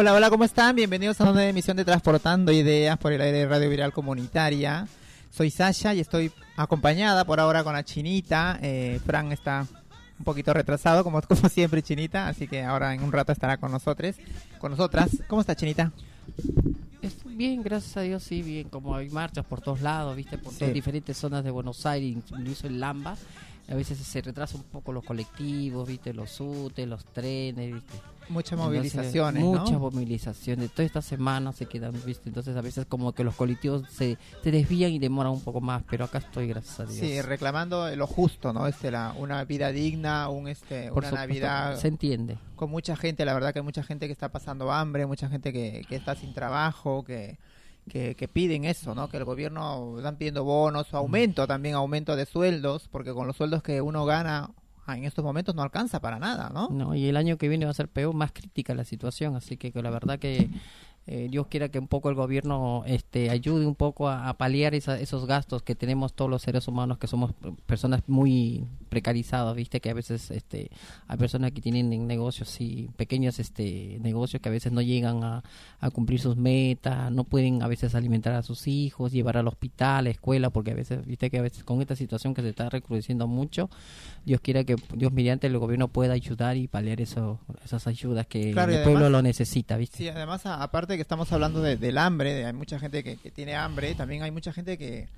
Hola, hola, ¿cómo están? Bienvenidos a una emisión de Transportando Ideas por el aire de Radio Viral Comunitaria. Soy Sasha y estoy acompañada por ahora con la Chinita. Eh, Fran está un poquito retrasado, como, como siempre, Chinita, así que ahora en un rato estará con nosotros, con nosotras. ¿Cómo está, Chinita? Estoy bien, gracias a Dios, sí, bien. Como hay marchas por todos lados, viste, por Sí. todas diferentes zonas de Buenos Aires, incluso en Lamba. A veces se retrasa un poco los colectivos, viste, los SUTE, los trenes, viste. Muchas Entonces, movilizaciones, Muchas movilizaciones. Toda esta semana se quedan, viste. Entonces a veces como que los colectivos se, se desvían y demoran un poco más, pero acá estoy, gracias a Dios. Sí, reclamando lo justo, ¿no? Este, la, una vida digna, un, este, Por una supuesto, Navidad Se entiende. con mucha gente, la verdad que hay mucha gente que está pasando hambre, mucha gente que, que está sin trabajo, que, que, que piden eso, ¿no? Que el gobierno están pidiendo bonos o aumento, también aumento de sueldos, porque con los sueldos que uno gana en estos momentos no alcanza para nada, ¿no? No, y el año que viene va a ser peor, más crítica la situación, así que, que la verdad que eh, Dios quiera que un poco el gobierno este, ayude un poco a, a paliar esa- esos gastos que tenemos todos los seres humanos, que somos personas muy precarizadas, viste, que a veces este, hay personas que tienen en negocios y pequeños este, negocios que a veces no llegan a, a cumplir sus metas, no pueden a veces alimentar a sus hijos, llevar al hospital, a la escuela, porque a veces, viste que a veces con esta situación que se está recrudeciendo mucho, Dios quiera que Dios mediante el gobierno pueda ayudar y paliar eso, esas ayudas que Claro, el pueblo lo necesita, ¿viste? Sí, además, aparte que estamos hablando de- del hambre, de- hay mucha gente que, que tiene hambre, también hay mucha gente que,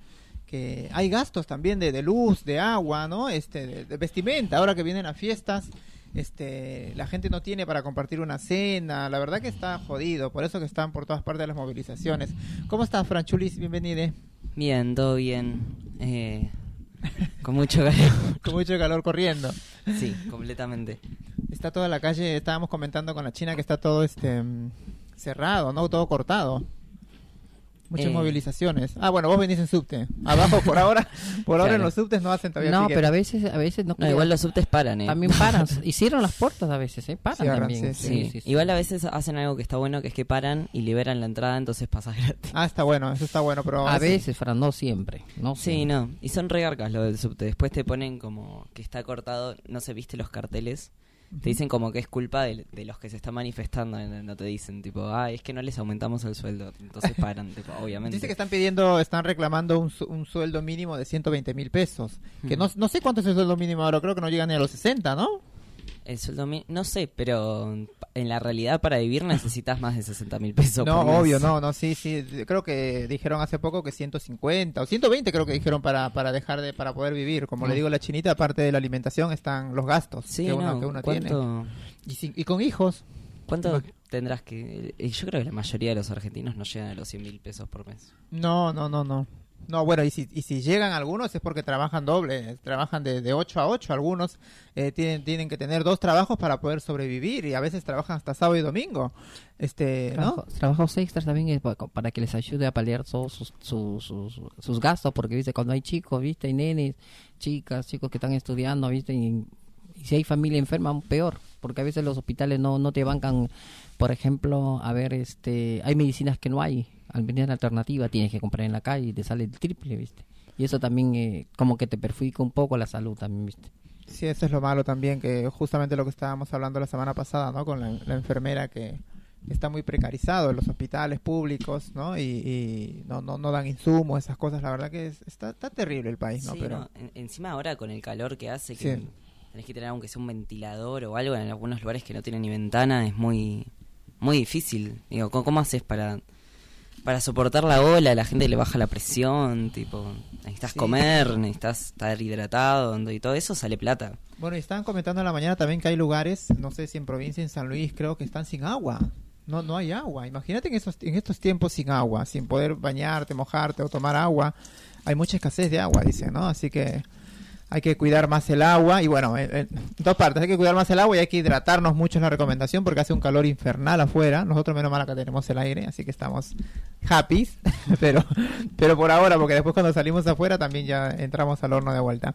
que hay gastos también de, de luz, de agua, ¿no? Este, de, de vestimenta, ahora que vienen las fiestas, este, la gente no tiene para compartir una cena, la verdad que está jodido, por eso que están por todas partes las movilizaciones. ¿Cómo estás, Franchulis? Bienvenida. Bien, todo bien. Eh, con mucho calor. Con mucho calor corriendo. Sí, completamente. Está toda la calle, estábamos comentando con la China que está todo este cerrado, ¿no? Todo cortado. Muchas Eh. movilizaciones. Ah, bueno, vos venís en subte. Abajo por ahora, por ahora en los subtes no hacen todavía No, pero a veces, a veces no. No, igual los subtes paran, ¿eh? También paran, y cierran las puertas a veces, ¿eh? Paran Cierran, también. sí, Sí, igual a veces hacen algo que está bueno, que es que paran y liberan la entrada, entonces pasas gratis. Ah, está bueno, eso está bueno, pero A veces- veces, Fran, no siempre. No Sí, siempre. no. Y son regarcas lo del subte. Después te ponen como que está cortado, no sé, viste los carteles. Te dicen como que es culpa de, de los que se están manifestando, no te dicen tipo, ah, es que no les aumentamos el sueldo, entonces paran, tipo, obviamente. Dice que están pidiendo, están reclamando un, un sueldo mínimo de 120 mil pesos. Que no, no sé cuánto es el sueldo mínimo ahora, creo que no llegan ni a los 60, ¿no? El sueldo mi- no sé, pero en la realidad para vivir necesitas más de 60 mil pesos. No, por mes. obvio, no, no, sí, sí. Creo que dijeron hace poco que 150 o 120 creo que dijeron para, para dejar de, para poder vivir. Como le Mm. digo la chinita, aparte de la alimentación están los gastos Sí, que uno, no, que uno tiene. ¿cuánto, Y, sin- y con hijos. cuánto tendrás que...? Yo creo que la mayoría de los argentinos no llegan a los 100 mil pesos por mes. No, no, no, no. No, bueno, y si, y si llegan algunos es porque trabajan doble, trabajan de, de 8 a 8, algunos eh, tienen, tienen que tener dos trabajos para poder sobrevivir y a veces trabajan hasta sábado y domingo. Este, ¿no? Trabajo- Trabajos extras también para que les ayude a paliar todos sus, sus, sus, sus gastos, porque viste cuando hay chicos, viste, hay nenes, chicas, chicos que están estudiando, viste, y, y si hay familia enferma, peor, porque a veces los hospitales no, no te bancan, por ejemplo, a ver, este, hay medicinas que no hay, al venir la alternativa tienes que comprar en la calle y te sale el triple, viste, y eso también eh, como que te perjudica un poco la salud también, viste. Sí, eso es lo malo también, que justamente lo que estábamos hablando la semana pasada, ¿no? Con la, la enfermera que está muy precarizado en los hospitales públicos, ¿no? Y, y no, no, no dan insumos, esas cosas. La verdad que es- está, está terrible el país, ¿no? Sí, Pero no, en- encima ahora con el calor que hace, Sí. Tenés que tener aunque sea un ventilador o algo en algunos lugares que no tienen ni ventana, es muy muy difícil. Digo, ¿cómo, cómo haces para para soportar la ola? La gente le baja la presión, tipo, necesitas Sí. comer, necesitas estar hidratado, y todo eso sale plata. Bueno, y estaban comentando en la mañana también que hay lugares, no sé si en provincia, en San Luis, creo que están sin agua. No, no hay agua. Imagínate en, esos, en estos tiempos sin agua, sin poder bañarte, mojarte o tomar agua. Hay mucha escasez de agua, dice, ¿no? Así que hay que cuidar más el agua. Y bueno, en, en dos partes, hay que cuidar más el agua y hay que hidratarnos mucho es la recomendación porque hace un calor infernal afuera. Nosotros menos mal acá tenemos el aire, así que estamos happy. pero, pero por ahora, porque después cuando salimos afuera también ya entramos al horno de vuelta.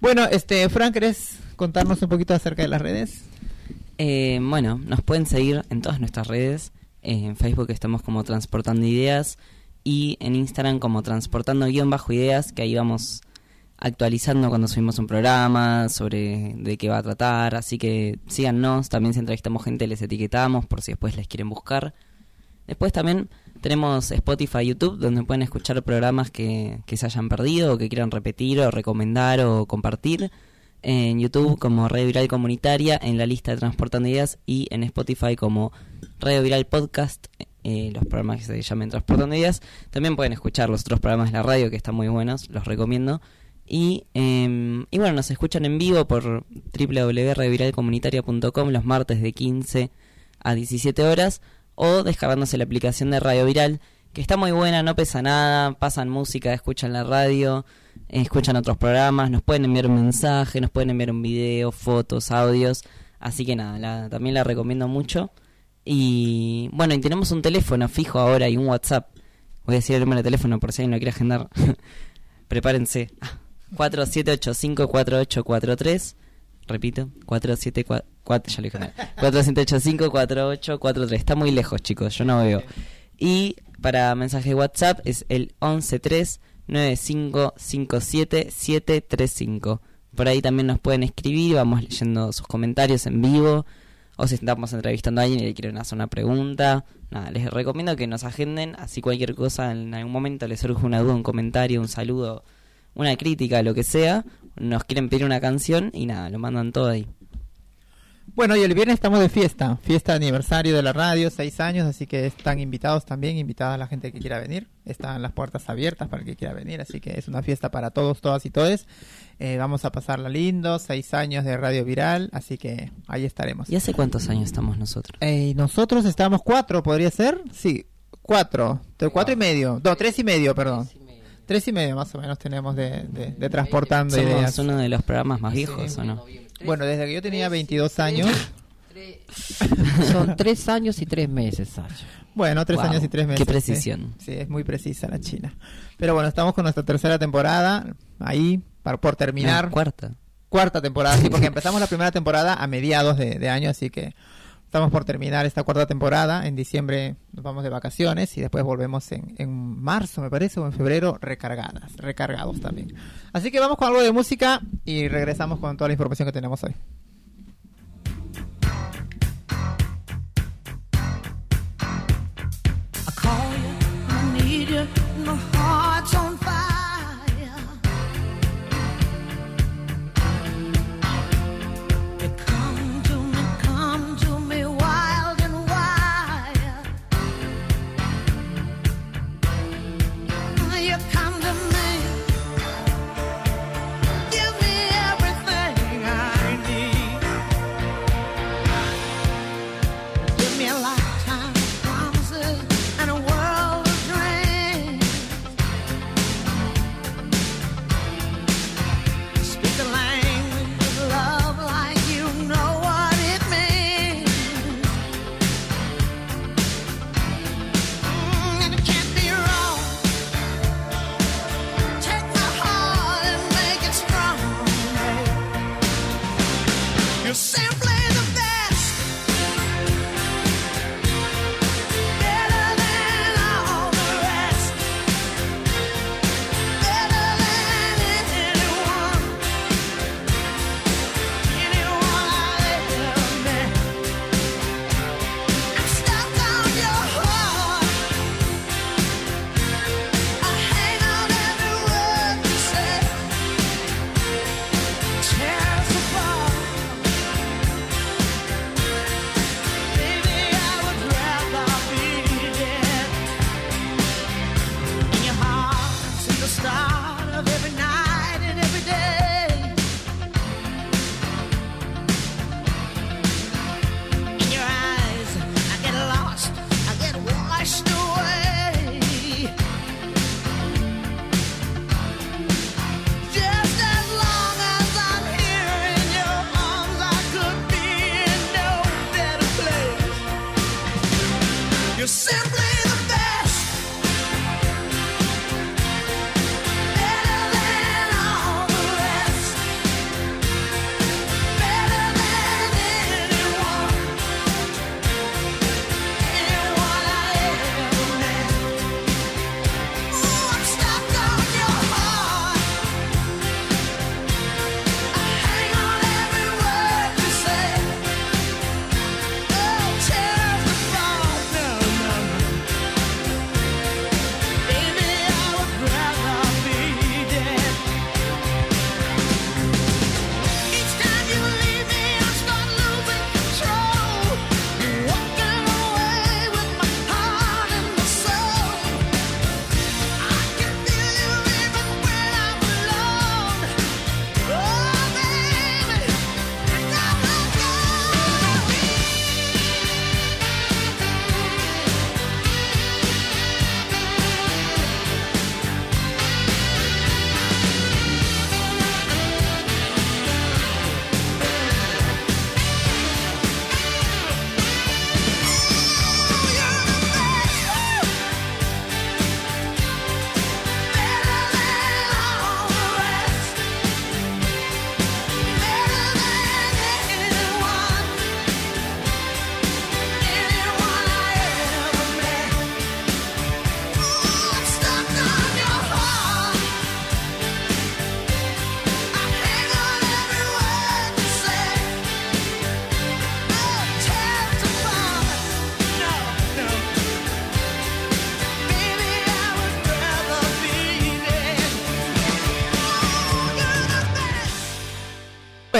Bueno, este, Frank, ¿querés contarnos un poquito acerca de las redes? Eh, bueno, nos pueden seguir en todas nuestras redes. Eh, en Facebook estamos como Transportando Ideas y en Instagram como Transportando guion bajo ideas, que ahí vamos actualizando cuando subimos un programa, sobre de qué va a tratar, así que síganos, también si entrevistamos gente les etiquetamos por si después les quieren buscar. Después también tenemos Spotify y YouTube donde pueden escuchar programas que, que se hayan perdido o que quieran repetir o recomendar o compartir. En YouTube como Radio Viral Comunitaria, en la lista de Transportando Ideas y en Spotify como Radio Viral Podcast, eh, los programas que se llaman Transportando Ideas. También pueden escuchar los otros programas de la radio que están muy buenos, los recomiendo. Y, eh, y bueno, nos escuchan en vivo por www.radioviralcomunitaria.com los martes de 15 a 17 horas o descargándose la aplicación de Radio Viral, que está muy buena, no pesa nada, pasan música, escuchan la radio, escuchan otros programas, nos pueden enviar un mensaje, nos pueden enviar un video, fotos, audios, así que nada, la- también la recomiendo mucho. Y bueno, y tenemos un teléfono fijo ahora y un WhatsApp. Voy a decir el número de teléfono por si alguien lo quiere agendar. Prepárense. 4785-4843. Repito, 474... Ya lo dije mal. 4785-4843. Está muy lejos, chicos, yo no veo. Y para mensaje WhatsApp es el 113-9557-735. Por ahí también nos pueden escribir, vamos leyendo sus comentarios en vivo. O si estamos entrevistando a alguien y le quieren hacer una pregunta. Nada, les recomiendo que nos agenden, así cualquier cosa en algún momento les surge una duda, un comentario, un saludo, una crítica, lo que sea. Nos quieren pedir una canción y nada, lo mandan todo ahí. Bueno, y el viernes estamos de fiesta, fiesta de aniversario de la radio, seis años, así que están invitados también, invitada la gente que quiera venir, están las puertas abiertas para el que quiera venir, así que es una fiesta para todos, todas y todes. Eh, vamos a pasarla lindo, seis años de radio viral, así que ahí estaremos. ¿Y hace cuántos años estamos nosotros? Eh, nosotros estamos cuatro, ¿podría ser? Sí, cuatro, de cuatro y medio, no, tres y medio, perdón. Tres y medio más o menos tenemos de, de- de transportando Somos ideas. uno de los programas más viejos, ¿o no? Bueno, desde que yo tenía 22 años, Son tres años y tres meses, Sacha. Bueno, tres Wow, años y tres meses. qué precisión. Sí, sí, es muy precisa la China. Pero bueno, estamos con nuestra tercera temporada, ahí, para, por terminar. No, cuarta. cuarta temporada, sí, porque empezamos la primera temporada a mediados de, de año, así que estamos por terminar esta cuarta temporada. En diciembre nos vamos de vacaciones y después volvemos en, en marzo, me parece, o en febrero, recargadas, recargados también. Así que vamos con algo de música y regresamos con toda la información que tenemos hoy. I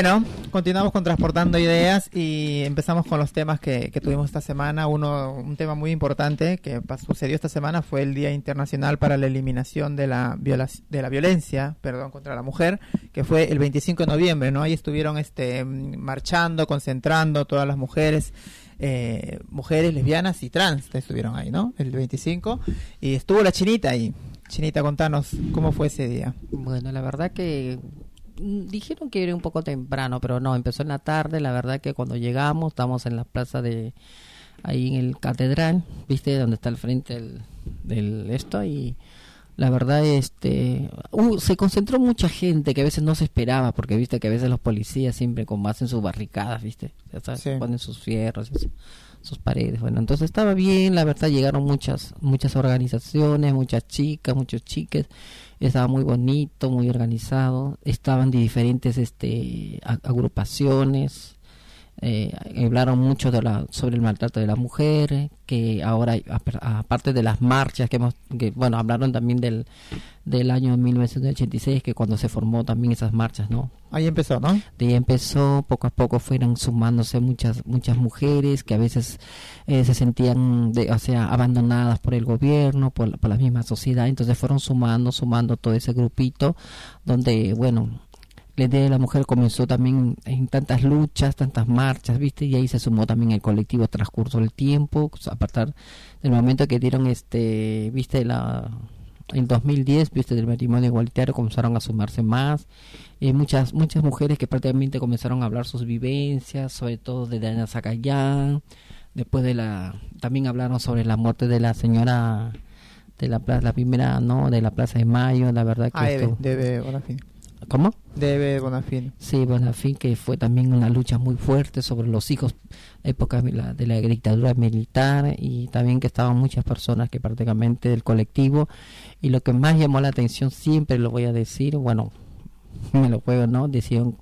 Bueno, continuamos con Transportando Ideas y empezamos con los temas que, tuvimos esta semana. Uno, un tema muy importante que sucedió esta semana fue el Día Internacional para la Eliminación de la, Violencia perdón, contra la Mujer, que fue el 25 de noviembre, ¿no? Ahí estuvieron este, marchando, concentrando todas las mujeres, eh, mujeres lesbianas y trans, estuvieron ahí, ¿no? El 25. Y estuvo la chinita ahí. Chinita, contanos cómo fue ese día. Bueno, la verdad que dijeron que era un poco temprano, pero no, empezó en la tarde. La verdad que cuando llegamos, estamos en la plaza de ahí en el catedral, viste, donde está el frente del, del esto y la verdad este uh, se concentró mucha gente que a veces no se esperaba porque viste que a veces los policías siempre como hacen sus barricadas viste Ya sabes, Sí. ponen sus fierros eso, sus paredes bueno entonces estaba bien la verdad llegaron muchas muchas organizaciones muchas chicas muchos chiques estaba muy bonito muy organizado estaban de diferentes este agrupaciones eh, hablaron mucho de la, sobre el maltrato de la mujer, que ahora, aparte de las marchas que hemos, que, bueno, hablaron también del, del año 1986, que cuando se formó también esas marchas, ¿no? Ahí empezó, ¿no? De ahí empezó, poco a poco fueron sumándose muchas muchas mujeres que a veces eh, se sentían, de, o sea, abandonadas por el gobierno, por, por la misma sociedad, entonces fueron sumando, sumando todo ese grupito, donde, bueno, la idea de la mujer comenzó también en tantas luchas, tantas marchas, ¿viste? Y ahí se sumó también el colectivo transcurso del tiempo, a partir del momento que dieron, este, ¿viste? La, en 2010, ¿viste? Del matrimonio igualitario comenzaron a sumarse más. Eh, muchas muchas mujeres que prácticamente comenzaron a hablar sus vivencias, sobre todo de Diana Zacayán. Después de la... También hablaron sobre la muerte de la señora de la plaza, la primera, ¿no? De la Plaza de Mayo, la verdad que... Ah, esto- de Eve Bonafini. ¿Cómo? De Eve Bonafini. Sí, Bonafín, que fue también una lucha muy fuerte sobre los hijos, época de la, de la dictadura militar, y también que estaban muchas personas que prácticamente del colectivo. Y lo que más llamó la atención, siempre lo voy a decir, bueno, me lo juego, ¿no? Decían,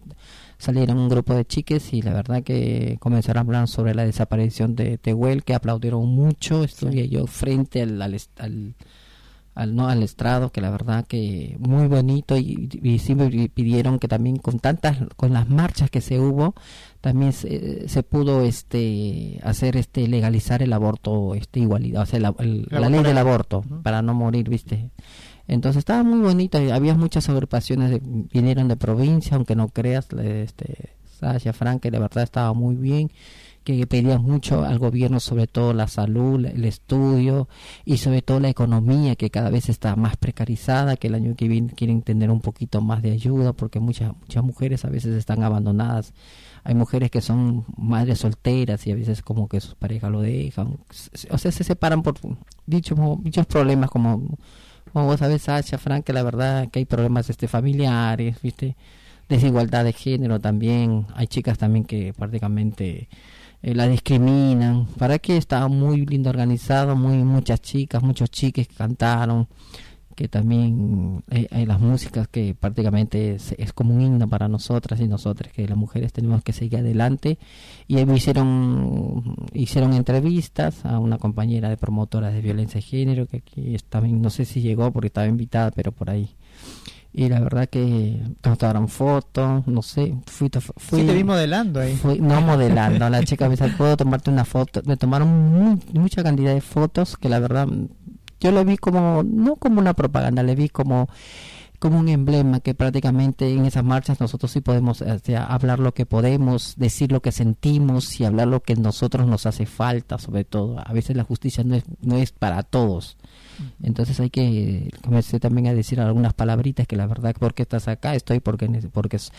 salieron un grupo de chiques y la verdad que comenzaron a hablar sobre la desaparición de Tehuel, que aplaudieron mucho. Estuve yo frente al, al- al no al estrado que la verdad que muy bonito y, y siempre pi- pidieron que también con tantas con las marchas que se hubo también se, se pudo este hacer este legalizar el aborto este igualdad o sea la, el- la ley del aborto. para no morir viste entonces estaba muy bonito y había muchas agrupaciones de- vinieron de provincia aunque no creas la- este Sasha Frank que de verdad estaba muy bien que pedían mucho al gobierno sobre todo la salud, el estudio y sobre todo la economía que cada vez está más precarizada, que el año que viene quieren tener un poquito más de ayuda porque muchas muchas mujeres a veces están abandonadas. Hay mujeres que son madres solteras y a veces como que sus parejas lo dejan, o sea, se separan por dichos dichos problemas como como vos sabés, Sacha, Frank, que la verdad que hay problemas este familiares, ¿viste? Desigualdad de género también. Hay chicas también que prácticamente eh, la discriminan. Para que estaba muy lindo organizado, muy muchas chicas, muchos chiques que cantaron, que también hay, hay las músicas que prácticamente es, es como un himno para nosotras y nosotras, que las mujeres tenemos que seguir adelante. Y ahí hicieron, hicieron entrevistas a una compañera de promotoras de violencia de género, que aquí también no sé si llegó porque estaba invitada, pero por ahí. Y la verdad que tomaron fotos, no sé, fui, fui Sí, te vi modelando ahí. Fui- no modelando, la chica me ¿puedo tomarte una foto? Me tomaron mu- mucha cantidad de fotos que la verdad yo lo vi como, no como una propaganda, le vi como como un emblema que prácticamente en esas marchas nosotros sí podemos o sea, hablar lo que podemos, decir lo que sentimos y hablar lo que a nosotros nos hace falta, sobre todo. A veces la justicia no es, no es para todos. Entonces hay que comencé también a decir algunas palabritas que la verdad, ¿por qué estás acá? Estoy porque porque es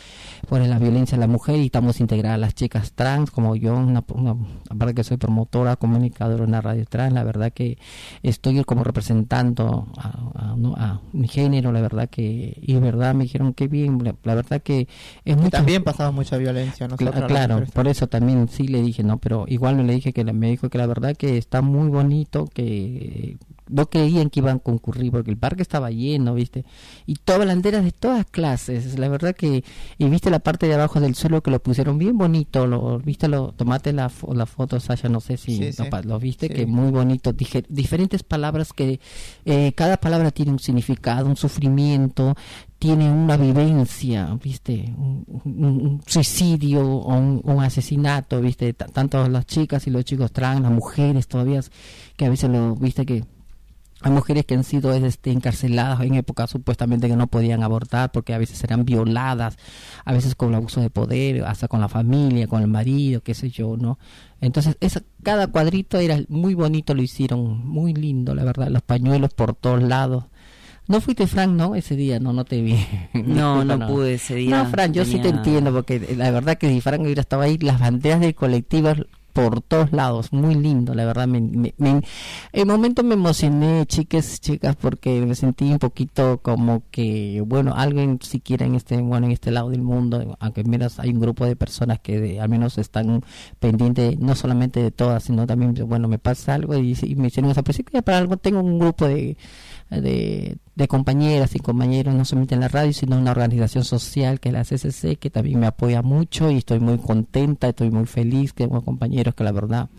por la violencia a la mujer y estamos integradas las chicas trans, como yo, una, una, aparte que soy promotora, comunicadora en la radio trans, la verdad que estoy como representando a, a- ¿no? a mi género, la verdad que, y verdad me dijeron que bien, la, la verdad que es mucho también pasamos mucha violencia Cla- las claro, por eso también sí le dije, no, pero igual no le dije que la- me dijo que la verdad que está muy bonito, que no creían que iban a concurrir porque el parque estaba lleno, ¿viste? Y todas banderas de todas clases, la verdad que y viste la parte de abajo del suelo que lo pusieron bien bonito, lo viste lo tomate la la foto Sasha, no sé si Sí, lo, sí. pa- lo viste Sí. que muy bonito, dije diferentes palabras que eh, cada palabra tiene un significado, un sufrimiento, tiene una vivencia, viste, un, un- un suicidio o un, un asesinato, viste, T- tanto las chicas y los chicos trans, las mujeres todavía, que a veces lo, viste que hay mujeres que han sido este, encarceladas en épocas supuestamente que no podían abortar porque a veces eran violadas, a veces con abuso de poder, hasta con la familia, con el marido, qué sé yo, ¿no? Entonces, esa, cada cuadrito era muy bonito, lo hicieron muy lindo, la verdad, los pañuelos por todos lados. No fuiste Frank, ¿no? Ese día, no, no te vi. No, no pude ese día. No, Frank, yo sí te entiendo, porque la verdad que si Frank hubiera estado ahí, las banderas del colectivo por todos lados, muy lindo, la verdad. Me, me- me- en momento me emocioné, chicas, chicas, porque me sentí un poquito como que, bueno, alguien siquiera en este, bueno, en este lado del mundo, aunque menos hay un grupo de personas que de- al menos están pendientes, no solamente de todas, sino también, bueno, me pasa algo y, y me hicieron esa presión, que para algo tengo un grupo de, de, de compañeras y compañeros, no solamente en la radio, sino en una organización social que es la CCC, que también me apoya mucho y estoy muy contenta, estoy muy feliz, que tengo compañeros que la verdad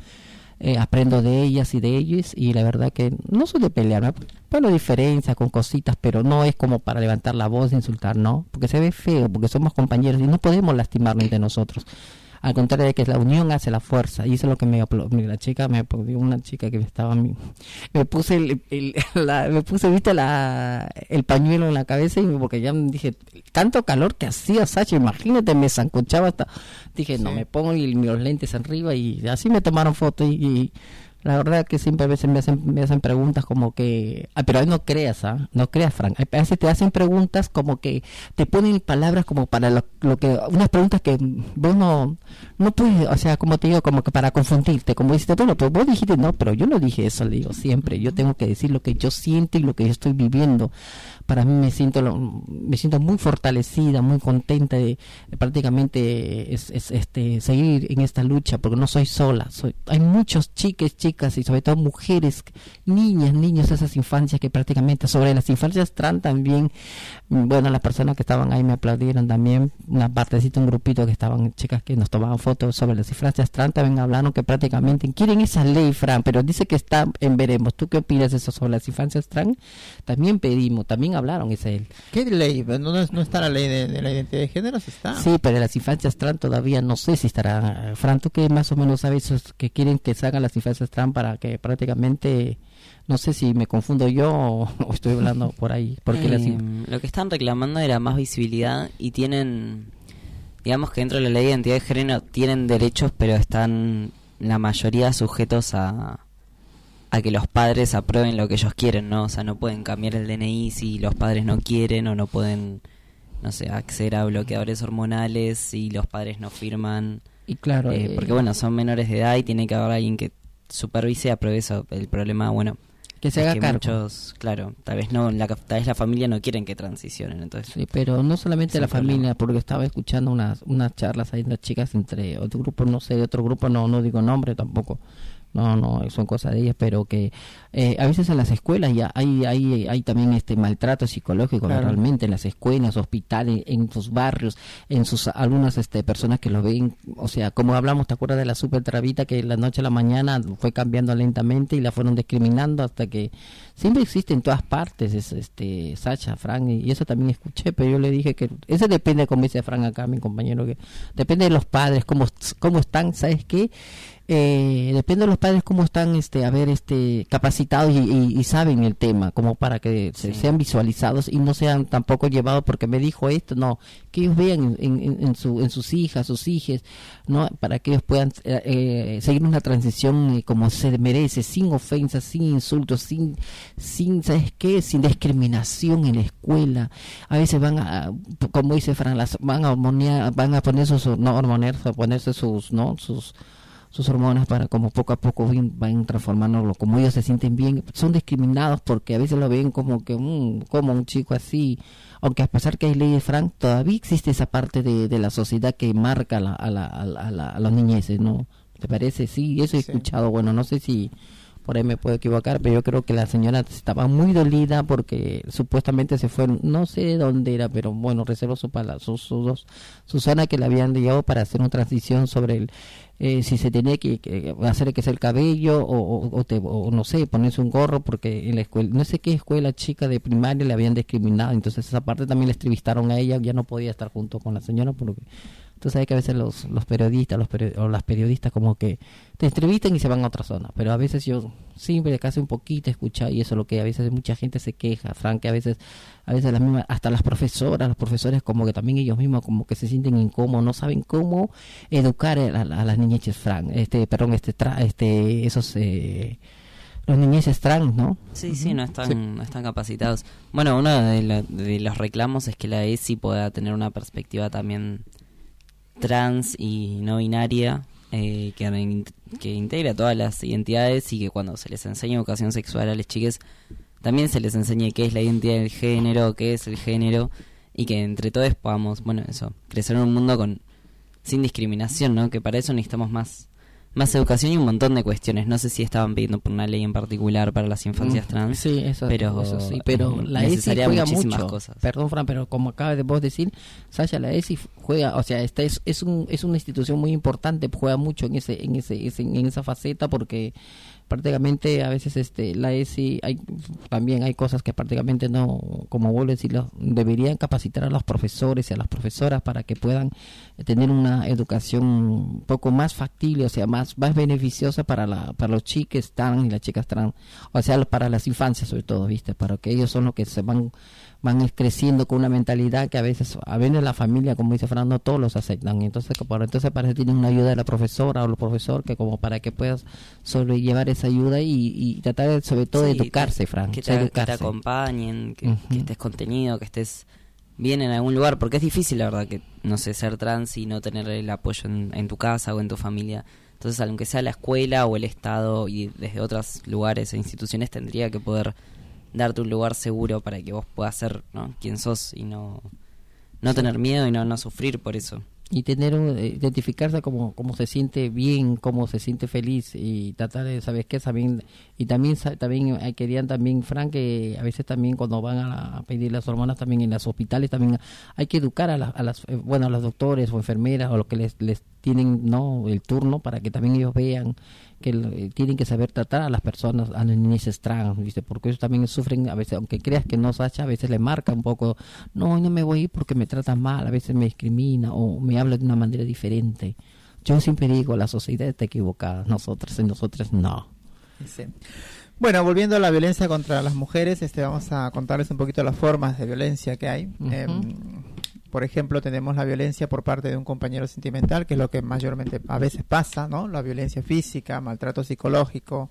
eh, aprendo de ellas y de ellos y la verdad que no soy de pelear, bueno, diferencia con cositas, pero no es como para levantar la voz e insultar, no, porque se ve feo, porque somos compañeros y no podemos lastimarnos entre nosotros. Al contrario de que la unión hace la fuerza. Y eso es lo que me la chica me aplaudió, una chica que estaba a mí. Me puse el, el- la- me puse, viste, la, el pañuelo en la cabeza y porque ya me dije, tanto calor que hacía Sacha, imagínate, me zancochaba hasta, dije, no, me pongo y los lentes arriba y así me tomaron fotos y, y la verdad que siempre a veces me hacen, me hacen preguntas como que, ah, pero ahí no creas, ¿ah? No creas, Frank. A veces te hacen preguntas como que te ponen palabras como para lo, lo que, unas preguntas que vos no, no puedes, o sea, como te digo, como que para confundirte, como dices, bueno, pues vos dijiste, no, pero yo no dije eso, le digo siempre, yo tengo que decir lo que yo siento y lo que yo estoy viviendo. Para mí me siento, me siento muy fortalecida, muy contenta de, prácticamente es, es, este, seguir en esta lucha, porque no soy sola, soy, hay muchos chiques, chicas y sobre todo mujeres, niñas, niños, esas infancias que prácticamente, sobre las infancias trans también, mm, bueno, las personas que estaban ahí me aplaudieron también, una partecita, un grupito que estaban, chicas que nos tomaban fotos sobre las infancias trans, también hablaron que prácticamente quieren esa ley, Fran, pero dice que está en veremos. ¿Tú qué opinas de eso sobre las infancias trans? También pedimos, también hablaron, ese él. ¿Qué ley? No, no, está la ley de, de la identidad de género, sí está. Sí, pero las infancias trans todavía no sé si estará. Fran, ¿tú qué más o menos sabes que quieren que se hagan las infancias trans para que prácticamente, no sé si me confundo yo o, o estoy hablando por ahí? Porque in- Em, lo que están reclamando era más visibilidad y tienen, digamos que dentro de la ley de identidad de género tienen derechos, pero están la mayoría sujetos a, a que los padres aprueben lo que ellos quieren, ¿no? O sea, no pueden cambiar el DNI si los padres no quieren o no pueden, no sé, acceder a bloqueadores hormonales si los padres no firman. y claro, Eh, eh, porque bueno, son menores de edad y tiene que haber alguien que supervise y apruebe eso. El problema, bueno, que se haga que cargo. muchos, claro, tal vez no, la, tal vez la familia no quieren que transicionen, entonces. Sí, pero no solamente la familia, porque estaba escuchando unas unas charlas ahí de las chicas entre otro grupo, no sé, de otro grupo, no no digo nombre tampoco. No, no, son cosas de ellas, pero que eh, a veces en las escuelas ya hay hay, hay también este maltrato psicológico Claro. realmente en las escuelas, hospitales, en sus barrios, en sus algunas este personas que lo ven, o sea, como hablamos, ¿te acuerdas de la super travita que la noche a la mañana fue cambiando lentamente y la fueron discriminando hasta que siempre existe en todas partes, es, este Sacha, Frank, y eso también escuché, pero yo le dije que eso depende, como dice Frank acá, mi compañero, que depende de los padres, cómo, cómo están, ¿sabes qué? Eh, depende de los padres cómo están este a ver este capacitados y, y- y saben el tema como para que se- Sí. sean visualizados y no sean tampoco llevados porque me dijo esto no que ellos vean en, en- en su, en sus hijas sus hijas no para que ellos puedan eh, eh, seguir una transición eh, como se merece sin ofensas sin insultos sin sin sabes qué sin discriminación en la escuela. A veces van a como dice Fran las van a hormonear van a poner sus no a ponerse sus no sus sus hormonas para como poco a poco van, van transformándolo como ellos se sienten bien son discriminados porque a veces lo ven como que mm, como un chico así. Aunque a pesar que hay leyes Frank todavía existe esa parte de, de la sociedad que marca a, la, a, la, a, la, a, la- a los niñeces no te parece sí eso he Sí. escuchado. Bueno no sé si por ahí me puedo equivocar, pero yo creo que la señora estaba muy dolida porque supuestamente se fue, no sé de dónde era, pero bueno, reservó su, pala, su, su, dos- su zona que le habían llevado para hacer una transición sobre el, eh, si se tenía que, hacer que sea el cabello o, o, te- o no sé, ponerse un gorro porque en la escuela, no sé qué escuela chica de primaria le habían discriminado, entonces esa parte también le entrevistaron a ella, ya no podía estar junto con la señora porque tú sabes que a veces los, los periodistas los peri- o las periodistas como que te entrevistan y se van a otra zona, pero a veces yo siempre casi un poquito escuchar y eso es lo que a veces mucha gente se queja, Frank, que a veces a veces las mismas, hasta las profesoras, los profesores como que también ellos mismos como que se sienten incómodos, no saben cómo educar a, a- a las niñeches Frank, este, perdón, este, tra- este, esos, eh, los niñeces trans, ¿no? Sí, sí, no están, no están capacitados. Bueno, uno de, la- de los reclamos es que la ESI pueda tener una perspectiva también trans y no binaria, eh, que, que integre a todas las identidades y que cuando se les enseñe educación sexual a las chicas, también se les enseñe qué es la identidad del género, qué es el género, y que entre todos podamos, bueno, eso, crecer en un mundo con sin discriminación, ¿no? Que para eso necesitamos más más educación y un montón de cuestiones. No sé si estaban pidiendo por una ley en particular para las infancias trans. Sí, eso, pero, eso sí, pero eh, la ESI juega mucho. cosas. Perdón, Fran, pero como acaba de vos decir, Sasha, la ESI juega, o sea, esta es, es, un, es una institución muy importante, juega mucho en ese, en ese- en esa faceta porque prácticamente a veces este la ESI hay también hay cosas que prácticamente no como a decirlo deberían capacitar a los profesores y a las profesoras para que puedan eh, tener una educación un poco más factible o sea más más beneficiosa para la para los chicos trans y las chicas trans o sea para las infancias sobre todo viste para que ellos son los que se van van creciendo con una mentalidad que a veces a veces la familia como dice Fernando todos los aceptan. Y entonces que por entonces para eso tienen una ayuda de la profesora o el profesor que como para que puedas sobrellevar esa ayuda y, y tratar de, sobre todo de educarse que- Fran Que te, que te acompañen, que, que estés contenido, que estés bien en algún lugar, porque es difícil, la verdad, que no sé, ser trans y no tener el apoyo en, en tu casa o en tu familia. Entonces, aunque sea la escuela o el Estado y desde otros lugares e instituciones, tendría que poder darte un lugar seguro para que vos puedas ser ¿no? quien sos y no, no tener miedo y no, no sufrir por eso. y tener un- eh, identificarse como, como se siente bien, cómo se siente feliz y tratar de, ¿sabes qué? También, y también, también eh, querían también, Frank, que a veces también cuando van a, a pedir las hormonas también en los hospitales también hay que educar a, la- a las, eh, bueno, a los doctores o enfermeras o los que les, les tienen, ¿no? El turno para que también ellos vean que eh, tienen que saber tratar a las personas, a los niños trans, ¿viste? Porque ellos también sufren, a veces, aunque creas que no, Sacha, a veces le marca un poco, no, no me voy a ir porque me tratan mal, a veces me discrimina o me habla de una manera diferente. Yo siempre digo, la sociedad está equivocada, nosotras y nosotras no. Sí. Bueno, volviendo a la violencia contra las mujeres, este, vamos a contarles un poquito las formas de violencia que hay. Em, por ejemplo, tenemos la violencia por parte de un compañero sentimental, que es lo que mayormente a veces pasa, ¿no? La violencia física, maltrato psicológico,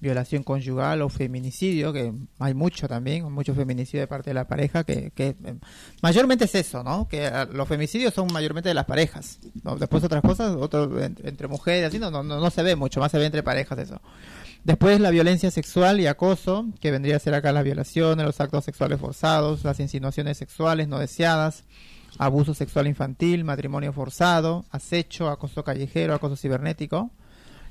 violación conyugal o feminicidio, que hay mucho también, mucho feminicidio de parte de la pareja, que, que eh, mayormente es eso, ¿no? Que eh, los femicidios son mayormente de las parejas. ¿no? Después otras cosas, otro, en- entre mujeres, así no, no, no se ve mucho, más se ve entre parejas eso. Después la violencia sexual y acoso, que vendría a ser acá las violaciones, los actos sexuales forzados, las insinuaciones sexuales no deseadas, abuso sexual infantil, matrimonio forzado, acecho, acoso callejero, acoso cibernético,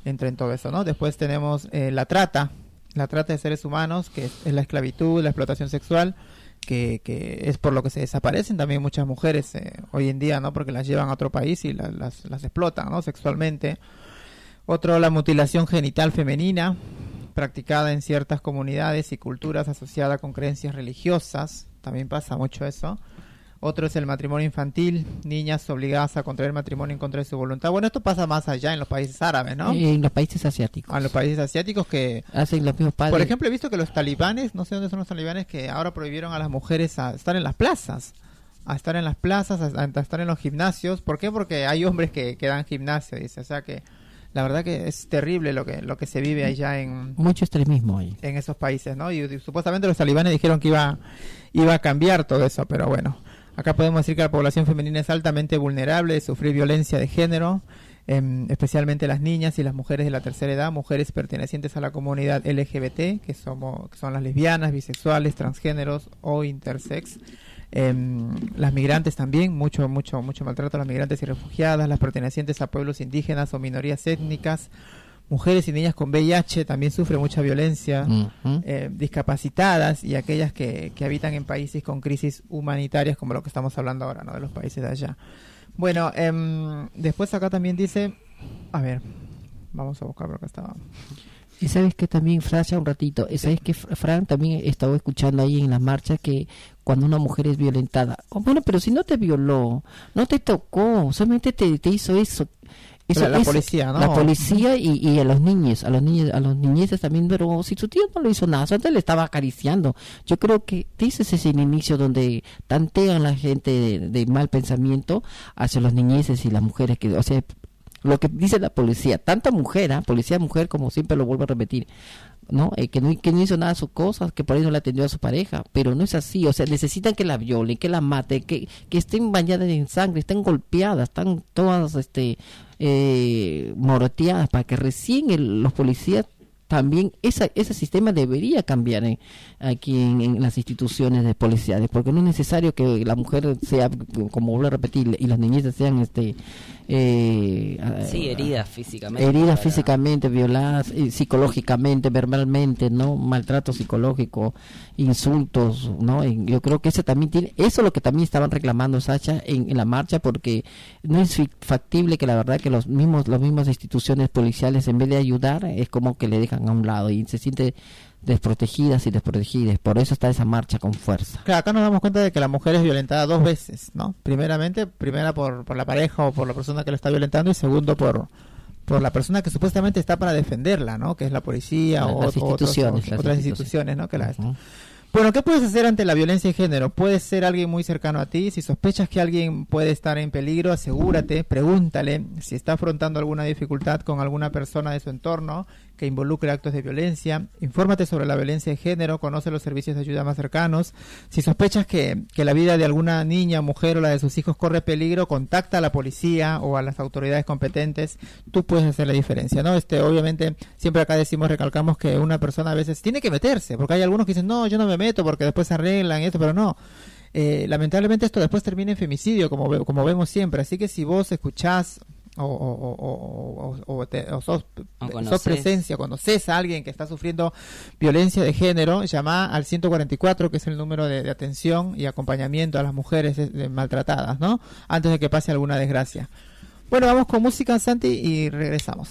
entra en todo eso, ¿no? Después tenemos eh, la trata, la trata de seres humanos, que es, la esclavitud, la explotación sexual, que, que es por lo que se desaparecen también muchas mujeres eh, hoy en día, ¿no? Porque las llevan a otro país y la- las, las explotan, ¿no? Sexualmente. Otro, la mutilación genital femenina, practicada en ciertas comunidades y culturas asociada con creencias religiosas. También pasa mucho eso. Otro es el matrimonio infantil, niñas obligadas a contraer matrimonio en contra de su voluntad. Bueno, esto pasa más allá en los países árabes, ¿no? En los países asiáticos. A los países asiáticos que, Hacen los mismos padres. por ejemplo, he visto que los talibanes, no sé dónde son los talibanes, que ahora prohibieron a las mujeres a estar en las plazas. A estar en las plazas, a, a estar en los gimnasios. ¿Por qué? Porque hay hombres que, que dan gimnasio, dice. O sea que la verdad que es terrible lo que, lo que se vive allá en, Mucho extremismo ahí. en esos países, ¿no? Y, y supuestamente los talibanes dijeron que iba, iba a cambiar todo eso, pero bueno. Acá podemos decir que la población femenina es altamente vulnerable de sufrir violencia de género, em, especialmente las niñas y las mujeres de la tercera edad, mujeres pertenecientes a la comunidad LGBT, que, somos, que son las lesbianas, bisexuales, transgéneros o intersex. Em, las migrantes también, mucho, mucho, mucho maltrato a las migrantes y refugiadas, las pertenecientes a pueblos indígenas o minorías étnicas, mujeres y niñas con VIH también sufren mucha violencia, eh, discapacitadas y aquellas que, que habitan en países con crisis humanitarias como lo que estamos hablando ahora, ¿no? De los países de allá. Bueno, em, después acá también dice, a ver, vamos a buscar por acá estaba. Y sabes que también, Fran, ya un ratito, sabes que Fr- Fran también estaba escuchando ahí en la marcha que cuando una mujer es violentada, oh, bueno, pero si no te violó, no te tocó, solamente te, te hizo eso. Eso- La- la eso- policía, ¿no? La policía y, y a los niños, a los niños, a los niñeces también, pero si su tío no le hizo nada, solamente le estaba acariciando. Yo creo que dices es el inicio donde tantean la gente de, de mal pensamiento hacia los niñeces y las mujeres que, o sea, lo que dice la policía, tanta mujer, ¿ah? policía mujer, como siempre lo vuelvo a repetir, ¿no? Eh, que no hizo nada de sus cosas, que por ahí no le atendió a su pareja, pero no es así, o sea, necesitan que la violen, que la maten, que, que estén bañadas en sangre, estén golpeadas, están todas este eh, moroteadas para que recién el- los policías también esa, ese sistema debería cambiar aquí en, las instituciones de policiales porque no es necesario que la mujer sea como vuelvo a repetir y las niñitas sean este eh, Sí, ah, heridas físicamente. heridas para- físicamente, violadas eh, psicológicamente, verbalmente, ¿no? Maltrato psicológico, insultos, ¿no? Yo creo que eso también tiene, eso es lo que también estaban reclamando Sacha en, en la marcha porque no es factible que la verdad que los mismos las mismas instituciones policiales en vez de ayudar es como que le dejan a un lado y se siente desprotegidas y desprotegidas, por eso está esa marcha con fuerza. Claro, acá nos damos cuenta de que la mujer es violentada dos veces, ¿no? Primeramente, primera por, por la pareja o por la persona que lo está violentando y segundo por por la persona que supuestamente está para defenderla, ¿no? Que es la policía Las o otros- instituciones, otros- las otras instituciones. ¿no? Que la Ujú. Bueno, ¿qué puedes hacer ante la violencia de género? Puedes ser alguien muy cercano a ti. Si sospechas que alguien puede estar en peligro, asegúrate, pregúntale si está afrontando alguna dificultad con alguna persona de su entorno que involucre actos de violencia. Infórmate sobre la violencia de género, conoce los servicios de ayuda más cercanos. Si sospechas que, que la vida de alguna niña, mujer o la de sus hijos corre peligro, contacta a la policía o a las autoridades competentes. Tú puedes hacer la diferencia, ¿no? Este, obviamente, siempre acá decimos, recalcamos que una persona a veces tiene que meterse, porque hay algunos que dicen, no, yo no me meto porque después se arreglan esto, pero no. Eh, lamentablemente esto después termina en femicidio, como, como vemos siempre. Así que si vos escuchás o, o, o, o- te- sos, sos presencia, conoces a alguien que está sufriendo violencia de género, llama al 144, que es el número de, de atención y acompañamiento a las mujeres de- maltratadas, ¿no? Antes de que pase alguna desgracia. Bueno, vamos con música, Santi, y regresamos.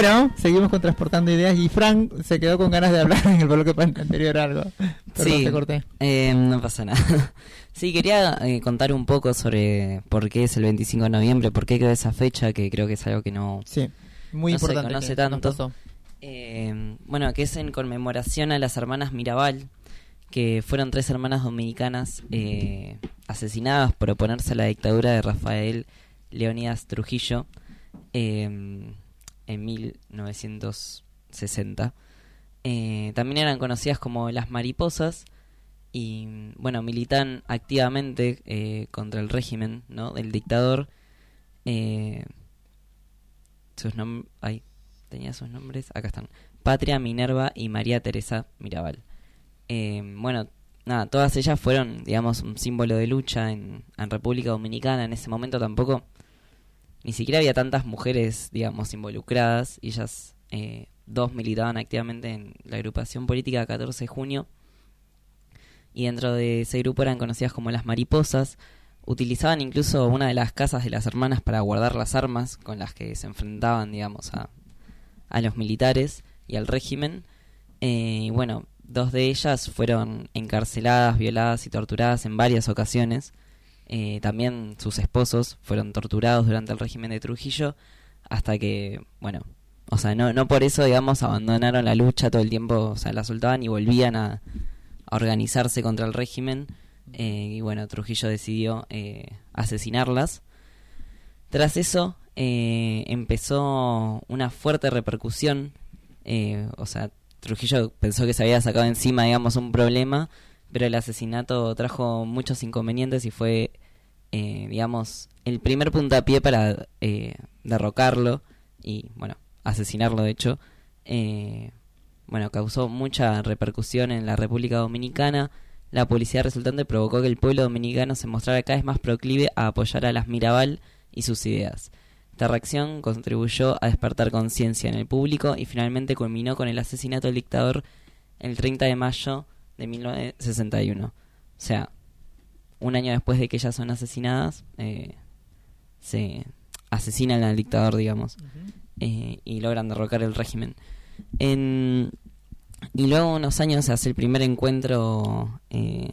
Bueno, seguimos con transportando ideas y Frank se quedó con ganas de hablar en el bloque anterior algo. Perdón, Sí. te corté. Eh, no pasa nada. Sí, quería eh, contar un poco sobre por qué es el 25 de noviembre, por qué quedó esa fecha, que creo que es algo que no, Sí, muy no se importante. conoce tanto. Eh, bueno, que es en conmemoración a las hermanas Mirabal, que fueron tres hermanas dominicanas eh, asesinadas por oponerse a la dictadura de Rafael Leonidas Trujillo eh, en 1960. Eh, también eran conocidas como las mariposas y, bueno, militan activamente eh, contra el régimen ¿no? del dictador. Eh, sus nom ay, tenía sus nombres, acá están. Patria, Minerva y María Teresa Mirabal. Eh, bueno, nada, todas ellas fueron, digamos, un símbolo de lucha en, en República Dominicana. En ese momento tampoco, ni siquiera había tantas mujeres, digamos, involucradas. Ellas, eh, dos militaban activamente en la agrupación política 14 de junio. Y dentro de ese grupo eran conocidas como las mariposas. Utilizaban incluso una de las casas de las hermanas para guardar las armas con las que se enfrentaban, digamos, a, a los militares y al régimen. Eh, y bueno, dos de ellas fueron encarceladas, violadas y torturadas en varias ocasiones. Eh, también sus esposos fueron torturados durante el régimen de Trujillo hasta que, bueno, o sea, no, no por eso, digamos, abandonaron la lucha todo el tiempo, o sea, la soltaban y volvían a, organizarse contra el régimen. eh, y bueno, Trujillo decidió eh, asesinarlas. Tras eso eh, empezó una fuerte repercusión, o sea, Trujillo pensó que se había sacado encima, digamos, un problema, pero el asesinato trajo muchos inconvenientes y fue, eh, digamos, el primer puntapié para eh, derrocarlo y, bueno, asesinarlo, de hecho. Eh, bueno, causó mucha repercusión en la República Dominicana. La publicidad resultante provocó que el pueblo dominicano se mostrara cada vez más proclive a apoyar a las Mirabal y sus ideas. Esta reacción contribuyó a despertar conciencia en el público y finalmente culminó con el asesinato del dictador el 30 de mayo de 1961. O sea, un año después de que ellas son asesinadas, eh, se asesinan al dictador, digamos, eh, y logran derrocar el régimen. En, y luego unos años se hace el primer encuentro eh,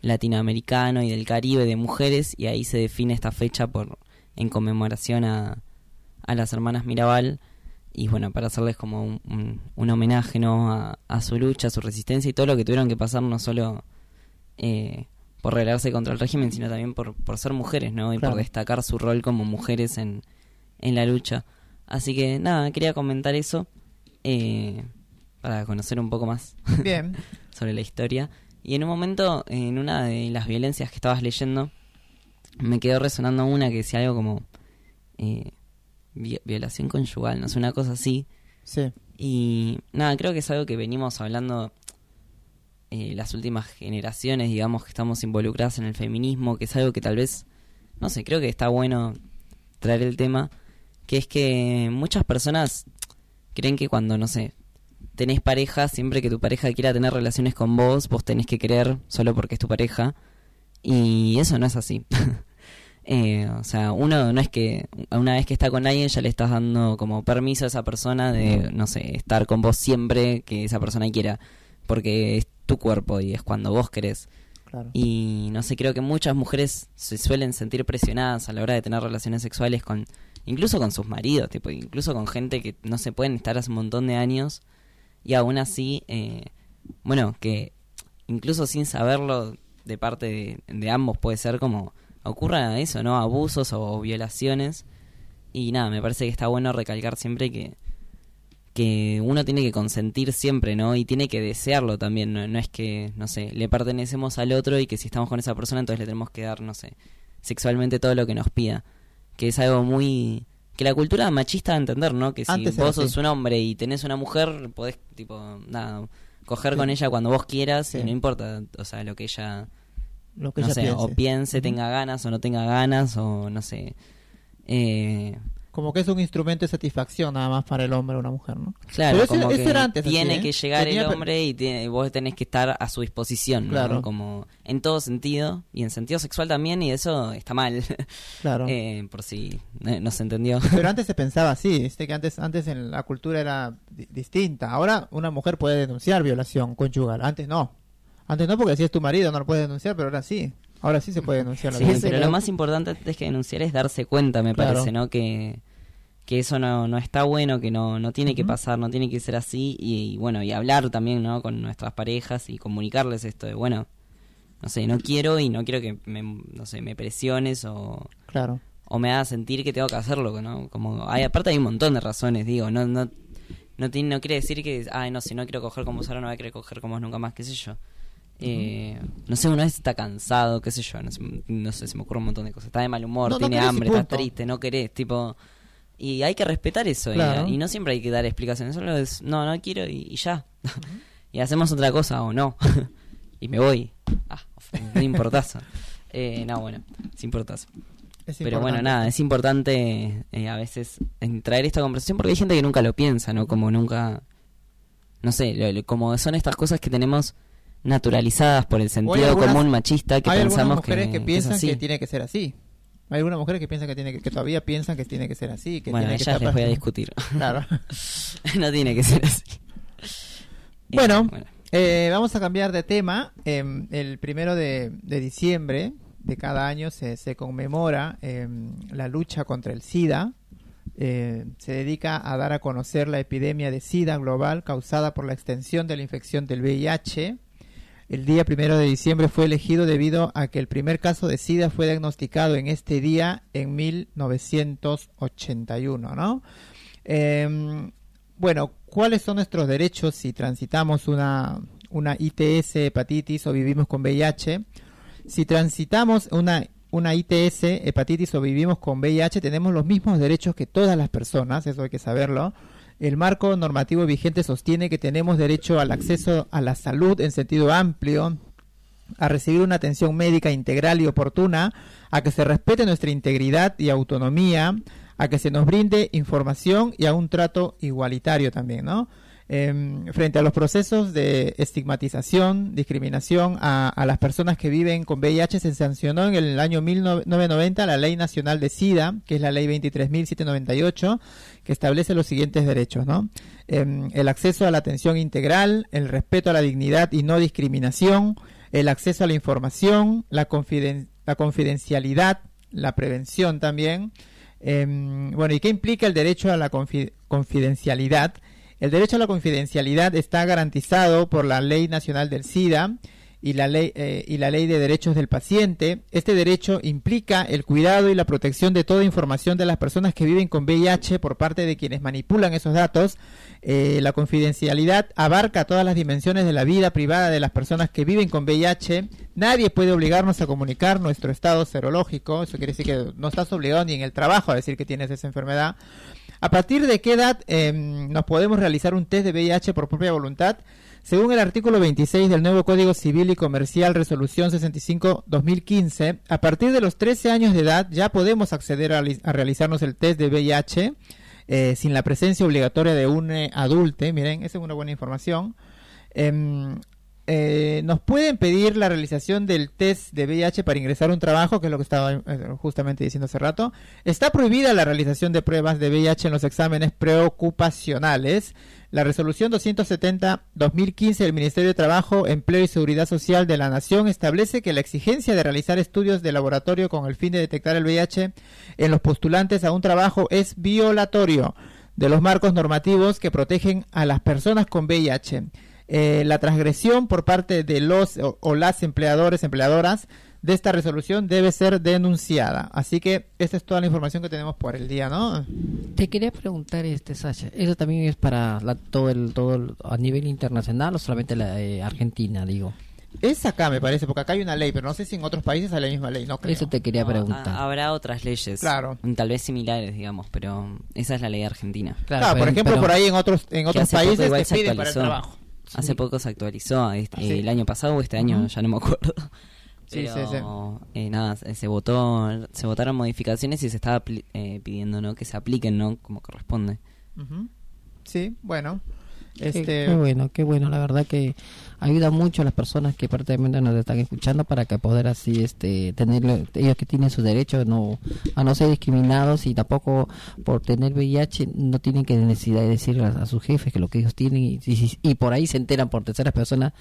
latinoamericano y del Caribe de mujeres y ahí se define esta fecha por en conmemoración a, a las hermanas Mirabal y bueno, para hacerles como un, un- un homenaje ¿no? a, a su lucha, a su resistencia y todo lo que tuvieron que pasar no solo eh, por rebelarse contra el régimen, sino también por, por ser mujeres, ¿no? Y Claro. por destacar su rol como mujeres en, en la lucha. Así que nada, quería comentar eso eh, para conocer un poco más Bien. sobre la historia. Y en un momento, en una de las violencias que estabas leyendo, me quedó resonando una que decía algo como eh, violación conyugal, no sé, una cosa así. Sí. Y nada, creo que es algo que venimos hablando eh, las últimas generaciones, digamos, que estamos involucradas en el feminismo, que es algo que tal vez, no sé, creo que está bueno traer el tema, que es que muchas personas creen que cuando, no sé, tenés pareja, siempre que tu pareja quiera tener relaciones con vos, vos tenés que querer solo porque es tu pareja. Y eso no es así. Eh, o sea, uno no es que una vez que está con alguien ya le estás dando como permiso a esa persona de, no sé, estar con vos siempre que esa persona quiera, porque es tu cuerpo y es cuando vos querés. Claro. Y no sé, creo que muchas mujeres se suelen sentir presionadas a la hora de tener relaciones sexuales con, incluso con sus maridos, tipo, incluso con gente que no se pueden estar hace un montón de años y aún así, eh, bueno, que incluso sin saberlo de parte de, de ambos puede ser como ocurra eso, ¿no? Abusos o, violaciones. Y nada, me parece que está bueno recalcar siempre que, que uno tiene que consentir siempre, ¿no? Y tiene que desearlo también, no, no es que, no sé, le pertenecemos al otro y que si estamos con esa persona entonces le tenemos que dar, no sé, sexualmente todo lo que nos pida. Que es algo muy... Que la cultura machista va a entender, ¿no? Que si Antes vos sos así. un hombre y tenés una mujer, podés, tipo, nada, coger con ella cuando vos quieras Sí. y no importa, o sea, lo que ella Lo que no ella sé, piense. o piense, tenga ganas o no tenga ganas, o no sé. Eh, como que es un instrumento de satisfacción nada más para el hombre o una mujer, ¿no? Claro, Pero como ese que era antes así, tiene ¿eh? que llegar Tenía el hombre y, tiene- y vos tenés que estar a su disposición, ¿no? Claro. Como en todo sentido, y en sentido sexual también, y eso está mal, Claro. Eh, por si eh, no se entendió. Pero antes se pensaba así, ¿viste? que antes antes en la cultura era di- distinta. Ahora una mujer puede denunciar violación conyugal, antes no. Antes no porque si es tu marido no lo puedes denunciar, pero ahora sí. Ahora sí se puede denunciar la Sí, pero lo más importante antes que denunciar es darse cuenta, me Claro. parece, ¿no? Que, que eso no, no está bueno, que no, no tiene que pasar, no tiene que ser así, y, y bueno, y hablar también, ¿no? Con nuestras parejas y comunicarles esto de, bueno, no sé, no quiero y no quiero que me, no sé, me presiones o, Claro. o me haga sentir que tengo que hacerlo, ¿no? Como, hay, aparte hay un montón de razones, digo, no, no, no, tiene, no quiere decir que, ay, no, si no quiero coger como vos ahora no voy a querer coger como vos nunca más, qué sé yo. Eh, no sé, una vez está cansado, qué sé yo, no sé, no sé, se me ocurre un montón de cosas. Está de mal humor, No, no tiene hambre, está triste, no querés, tipo... Y hay que respetar eso, y- Claro. y, no siempre hay que dar explicaciones, solo es, no, no quiero y, y ya. y hacemos otra cosa o no. y me voy. Ah, un importazo. Eh, no, bueno, sin importazo. Es Pero bueno, nada, es importante eh, a veces en traer esta conversación porque hay gente que nunca lo piensa, ¿no? Como nunca, no sé, lo- lo- como son estas cosas que tenemos naturalizadas por el sentido algunas- común machista que Hay pensamos mujeres que, que, piensan que tiene que ser así. Hay algunas mujeres que piensan que tiene que, que todavía piensan que tiene que ser así, que Bueno, tiene que ellas estar les voy a discutir. Claro. no tiene que ser así. Eh, Bueno, Eh, vamos a cambiar de tema. Em, el primero de, de diciembre de cada año se, se conmemora em, la lucha contra el SIDA. Eh, se dedica a dar a conocer la epidemia de SIDA global causada por la extensión de la infección del VIH. El día primero de diciembre fue elegido debido a que el primer caso de SIDA fue diagnosticado en este día en 1981, ¿no? Em, bueno, ¿cuáles son nuestros derechos si transitamos una, una ITS, hepatitis o vivimos con VIH? Si transitamos una, una ITS, hepatitis o vivimos con VIH, tenemos los mismos derechos que todas las personas, eso hay que saberlo. El marco normativo vigente sostiene que tenemos derecho al acceso a la salud en sentido amplio, a recibir una atención médica integral y oportuna, a que se respete nuestra integridad y autonomía, a que se nos brinde información y a un trato igualitario también, ¿no? Em, frente a los procesos de estigmatización, discriminación a, las personas que viven con VIH, se sancionó en el año 1990 la Ley Nacional de SIDA, que es la Ley 23.798, que establece los siguientes derechos, ¿no? Em, el acceso a la atención integral, el respeto a la dignidad y no discriminación, el acceso a la información, la, la confidencialidad, la prevención también. Em, bueno, ¿y qué implica el derecho a la confi- confidencialidad? El derecho a la confidencialidad está garantizado por la Ley Nacional del SIDA y la ley eh, y la Ley de Derechos del Paciente. Este derecho implica el cuidado y la protección de toda información de las personas que viven con VIH por parte de quienes manipulan esos datos. Eh, la confidencialidad abarca todas las dimensiones de la vida privada de las personas que viven con VIH. Nadie puede obligarnos a comunicar nuestro estado serológico. Eso quiere decir que no estás obligado ni en el trabajo a decir que tienes esa enfermedad. ¿A partir de qué edad eh, nos podemos realizar un test de VIH por propia voluntad? Según el artículo 26 del nuevo Código Civil y Comercial, resolución 65-2015, a partir de los 13 años de edad ya podemos acceder a, li- a realizarnos el test de VIH eh, sin la presencia obligatoria de un eh, adulte. Miren, esa es una buena información. Em, eh, nos pueden pedir la realización del test de VIH para ingresar a un trabajo, que es lo que estaba eh, justamente diciendo hace rato. Está prohibida la realización de pruebas de VIH en los exámenes preocupacionales. La resolución 270-2015 del Ministerio de Trabajo, Empleo y Seguridad Social de la Nación establece que la exigencia de realizar estudios de laboratorio con el fin de detectar el VIH en los postulantes a un trabajo es violatorio de los marcos normativos que protegen a las personas con VIH. Eh, la transgresión por parte de los o, o las empleadores, empleadoras de esta resolución debe ser denunciada. Así que esta es toda la información que tenemos por el día, ¿no? Te quería preguntar, este Sasha, ¿eso también es para la- todo el todo el- a nivel internacional o solamente la eh, Argentina, digo? Es acá, me parece, porque acá hay una ley, pero no sé si en otros países hay la misma ley, no creo. Eso te quería No, ha- preguntar. habrá otras leyes. Claro. Tal vez similares, digamos, pero esa es la ley argentina. Claro, pero- por ejemplo, pero- por ahí en otros en otros países te piden para el actualizó. Hace poco se actualizó, este- Ah, sí. el año pasado o este año, ya no me acuerdo. Sí, Pero, sí, sí. eh, nada, se votó, se votaron modificaciones y se estaba eh, pidiendo, ¿no? Que se apliquen, ¿no? Como corresponde. Sí, bueno. Qué- Este, Qué, bueno, qué bueno. La verdad que ayuda mucho a las personas que prácticamente nos están escuchando para que poder así, este, tener ellos que tienen sus derechos no, a no ser discriminados y tampoco por tener VIH no tienen que necesidad de decirle a, a sus jefes que lo que ellos tienen y, y- y por ahí se enteran por terceras personas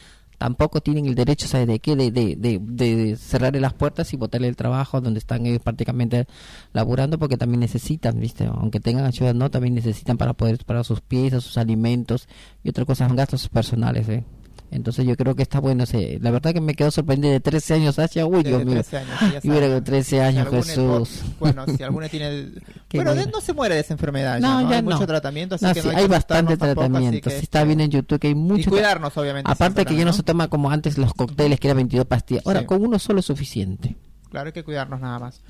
tampoco tienen el derecho, ¿sabes de qué? De, de, de, de cerrarle las puertas y botarle el trabajo donde están ellos prácticamente laburando porque también necesitan, ¿viste? Aunque tengan ayuda, no, también necesitan para poder pagar sus piezas, sus alimentos y otras cosas, gastos personales, ¿eh? Entonces yo creo que está bueno. la verdad que me quedo sorprendido de 13 años hacia, uy, Dios mío. 13 años, sí, ya Y hubiera saben. 13 años, Si Jesús. Bueno, si alguno tiene... el- bueno, bueno. no se muere de esa enfermedad. No, ya, ¿no? hay no. mucho tratamiento, así No, que sí, no hay que bastante tampoco, tratamiento. está este, bien en YouTube que hay mucho. Y cuidarnos, obviamente. Aparte que ya no se toma como antes los cócteles que eran 22 pastillas. Ahora Sí. con uno solo es suficiente. Claro, hay que cuidarnos nada más.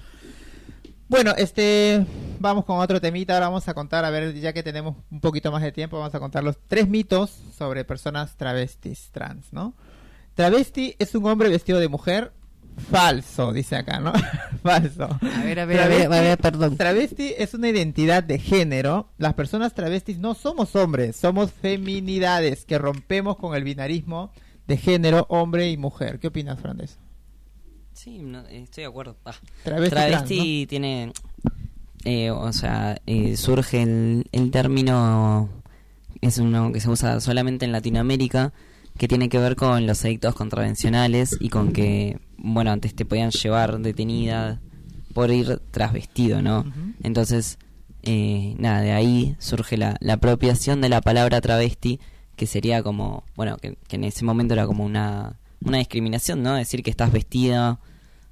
Bueno, este, vamos con otro temita. Ahora vamos a contar, a ver, ya que tenemos un poquito más de tiempo, vamos a contar los tres mitos sobre personas travestis trans, ¿no? Travesti es un hombre vestido de mujer. Falso, dice acá, ¿no? Falso. A ver, a ver, a ver, a ver, perdón. Travesti es una identidad de género. Las personas travestis no somos hombres, somos feminidades que rompemos con el binarismo de género hombre y mujer. ¿Qué opinas, Fran, de eso? Sí, no, estoy de acuerdo. Ah, Travesti, Travesti tiene, eh, o sea, eh, surge el, el término, es uno que se usa solamente en Latinoamérica, que tiene que ver con los edictos contravencionales y con que, bueno, antes te podían llevar detenida por ir trasvestido, ¿no? Entonces, eh, nada, de ahí surge la, la apropiación de la palabra travesti, que sería como, bueno, que, que en ese momento era como una, una discriminación, ¿no? Decir que estás vestida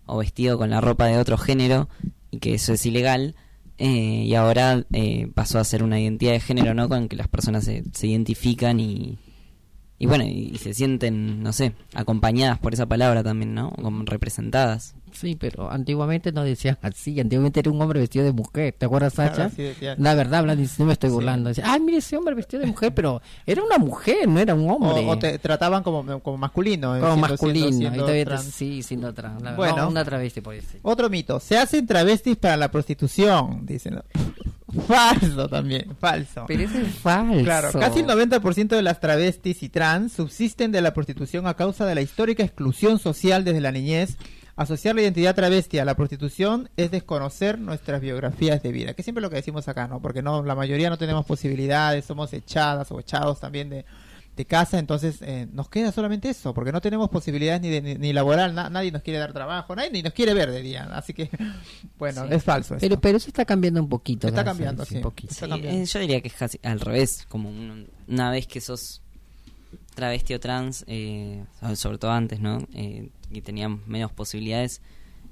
o vestido con la ropa de otro género y que eso es ilegal. eh, y ahora eh, pasó a ser una identidad de género, ¿no? Con que las personas se, identifican y, y bueno, y se sienten, no sé, acompañadas por esa palabra también, ¿no? Como representadas. Sí, pero antiguamente no decían así. Antiguamente era un hombre vestido de mujer. ¿Te acuerdas, Claro, Sacha? decía. La verdad, no me estoy burlando. Decía, ay, mire ese hombre vestido de mujer, pero era una mujer, no era un hombre. O, o te trataban como, como masculino. eh, Como siendo- masculino. siendo- y te- sí, siendo trans. La Bueno. no, una travesti, por decir. Otro mito. Se hacen travestis para la prostitución, dicen. Falso también, falso. Pero eso es falso. Claro, casi el 90% de las travestis y trans subsisten de la prostitución a causa de la histórica exclusión social desde la niñez. Asociar la identidad travesti a la prostitución es desconocer nuestras biografías de vida, que siempre es lo que decimos acá, ¿no? Porque no, la mayoría no tenemos posibilidades, somos echadas o echados también de, de casa, entonces eh, nos queda solamente eso, porque no tenemos posibilidades ni, de, ni, ni laboral, na- nadie nos quiere dar trabajo, nadie ni nos quiere ver de día, así que, bueno, Sí. es falso. esto. Pero, pero eso está cambiando un poquito. Está cambiando, sí. poquito. Está cambiando. eh, yo diría que es casi al revés, como un- una vez que sos travesti o trans, eh, sobre todo antes, ¿no? Eh, y teníamos menos posibilidades,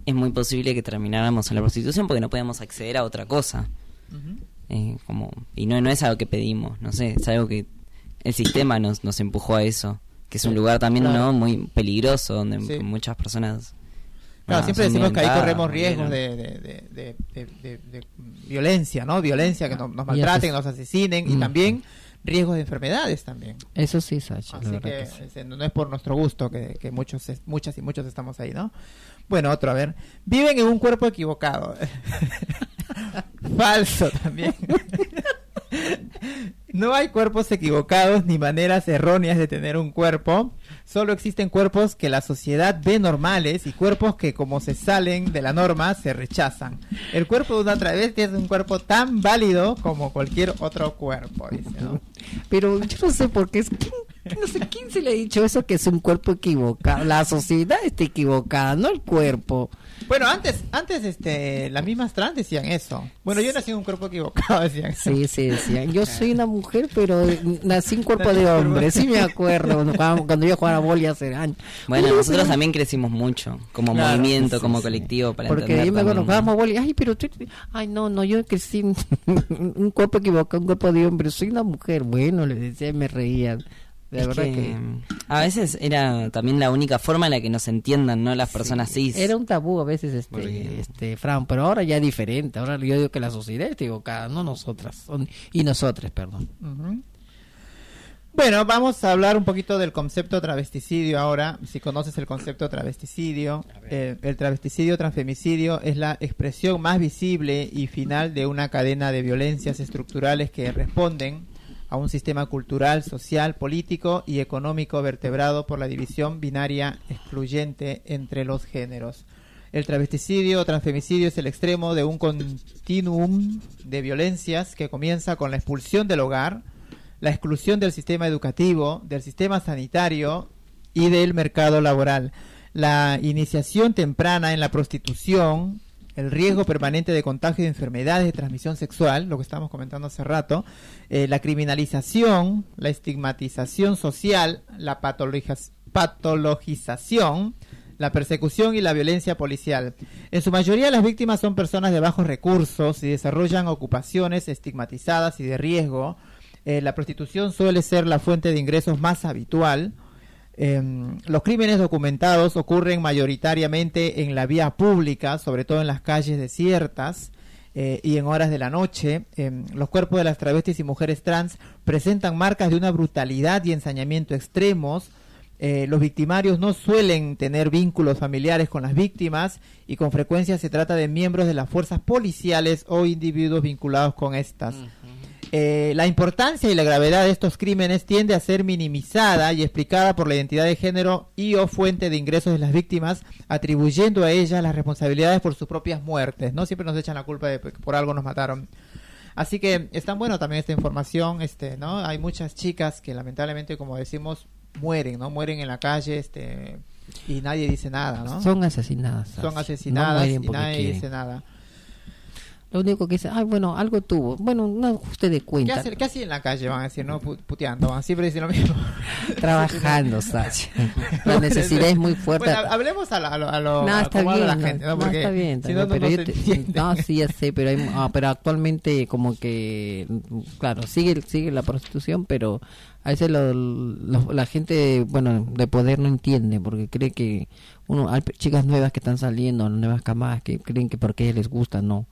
es muy posible que termináramos en la prostitución porque no podíamos acceder a otra cosa. Eh, como Y no, no es algo que pedimos, no sé, es algo que el sistema nos, nos empujó a eso, que es un lugar también Claro. ¿no? muy peligroso, donde Sí. muchas personas... Claro, bueno, siempre decimos que ahí corremos riesgos de, de, de, de- de- de- de violencia, ¿no? Violencia, que nos, maltraten, ases- nos asesinen y Mm. también riesgos de enfermedades también. Eso sí, Sacha. Así que, que sí. ese, no es por nuestro gusto que, que muchos, muchas y muchos estamos ahí, ¿no? Bueno, otro, a ver. Viven en un cuerpo equivocado. Falso también. No hay cuerpos equivocados ni maneras erróneas de tener un cuerpo. Solo existen cuerpos que la sociedad ve normales y cuerpos que como se salen de la norma se rechazan. El cuerpo de una travesti es un cuerpo tan válido como cualquier otro cuerpo, dice, ¿no? Pero yo no sé por qué es. ¿quién- No sé quién se le ha dicho eso que es un cuerpo equivocado. La sociedad está equivocada, no el cuerpo. Bueno, antes, antes este, las mismas trans decían eso. Bueno, yo nací en un cuerpo equivocado, decían. Sí, sí, decían. Yo soy una mujer, pero nací en cuerpo de hombre. Sí me acuerdo cuando, cuando yo jugaba a boli hace años. Bueno, nosotros también crecimos mucho, como Claro, movimiento, sí, como sí. colectivo, para Porque entender yo me acuerdo, jugábamos ¿no? boli. Ay, pero tú... Ay, no, no, yo crecí en un cuerpo equivocado, un cuerpo de hombre. Soy una mujer. Bueno, les decía, me reían. De Es verdad que, que... a veces era también la única forma en la que nos entiendan, ¿no? Las personas cis. Era un tabú a veces, este, Porque- este, Fran, pero ahora ya es diferente. Ahora yo digo que la sociedad está equivocada, no nosotras. son- y nosotras, perdón. Bueno, vamos a hablar un poquito del concepto travesticidio ahora. Si conoces el concepto travesticidio, eh, el travesticidio transfemicidio es la expresión más visible y final de una cadena de violencias estructurales que responden a un sistema cultural, social, político y económico vertebrado por la división binaria excluyente entre los géneros. El travesticidio o transfemicidio es el extremo de un continuum de violencias que comienza con la expulsión del hogar, la exclusión del sistema educativo, del sistema sanitario y del mercado laboral. La iniciación temprana en la prostitución, el riesgo permanente de contagio de enfermedades de transmisión sexual, lo que estábamos comentando hace rato, eh, la criminalización, la estigmatización social, la patologización, la persecución y la violencia policial. En su mayoría las víctimas son personas de bajos recursos y desarrollan ocupaciones estigmatizadas y de riesgo. Eh, la prostitución suele ser la fuente de ingresos más habitual. Em, los crímenes documentados ocurren mayoritariamente en la vía pública, sobre todo en las calles desiertas eh, y en horas de la noche. Em, los cuerpos de las travestis y mujeres trans presentan marcas de una brutalidad y ensañamiento extremos. Eh, los victimarios no suelen tener vínculos familiares con las víctimas y con frecuencia se trata de miembros de las fuerzas policiales o individuos vinculados con estas. Eh, la importancia y la gravedad de estos crímenes tiende a ser minimizada y explicada por la identidad de género y o fuente de ingresos de las víctimas, atribuyendo a ellas las responsabilidades por sus propias muertes. No siempre nos echan la culpa de que por algo nos mataron. Así que es tan bueno también esta información, este, ¿no? Hay muchas chicas que lamentablemente, como decimos, mueren, ¿no? Mueren en la calle, este, y nadie dice nada, ¿no? Son asesinadas. Son asesinadas y nadie quieren. dice nada. Lo único que dice, ay, bueno, algo tuvo. Bueno, no usted de ¿Qué cuenta. hace, ¿Qué hacía en la calle? Van a decir, ¿no? Pu- Puteando, van siempre dicen lo mismo. Trabajando, Sacha. La necesidad es muy fuerte. Bueno, hablemos a lo, a lo, a lo- No, a está bien, la gente, ¿no? no, está bien, está si bien, no, pero yo te- no, sí, ya sé, pero, hay- ah, pero actualmente como que, claro, sigue, sigue la prostitución, pero a veces lo- lo- la gente, bueno, de poder no entiende, porque cree que uno, hay chicas nuevas que están saliendo, nuevas camadas que creen que porque les gusta, no.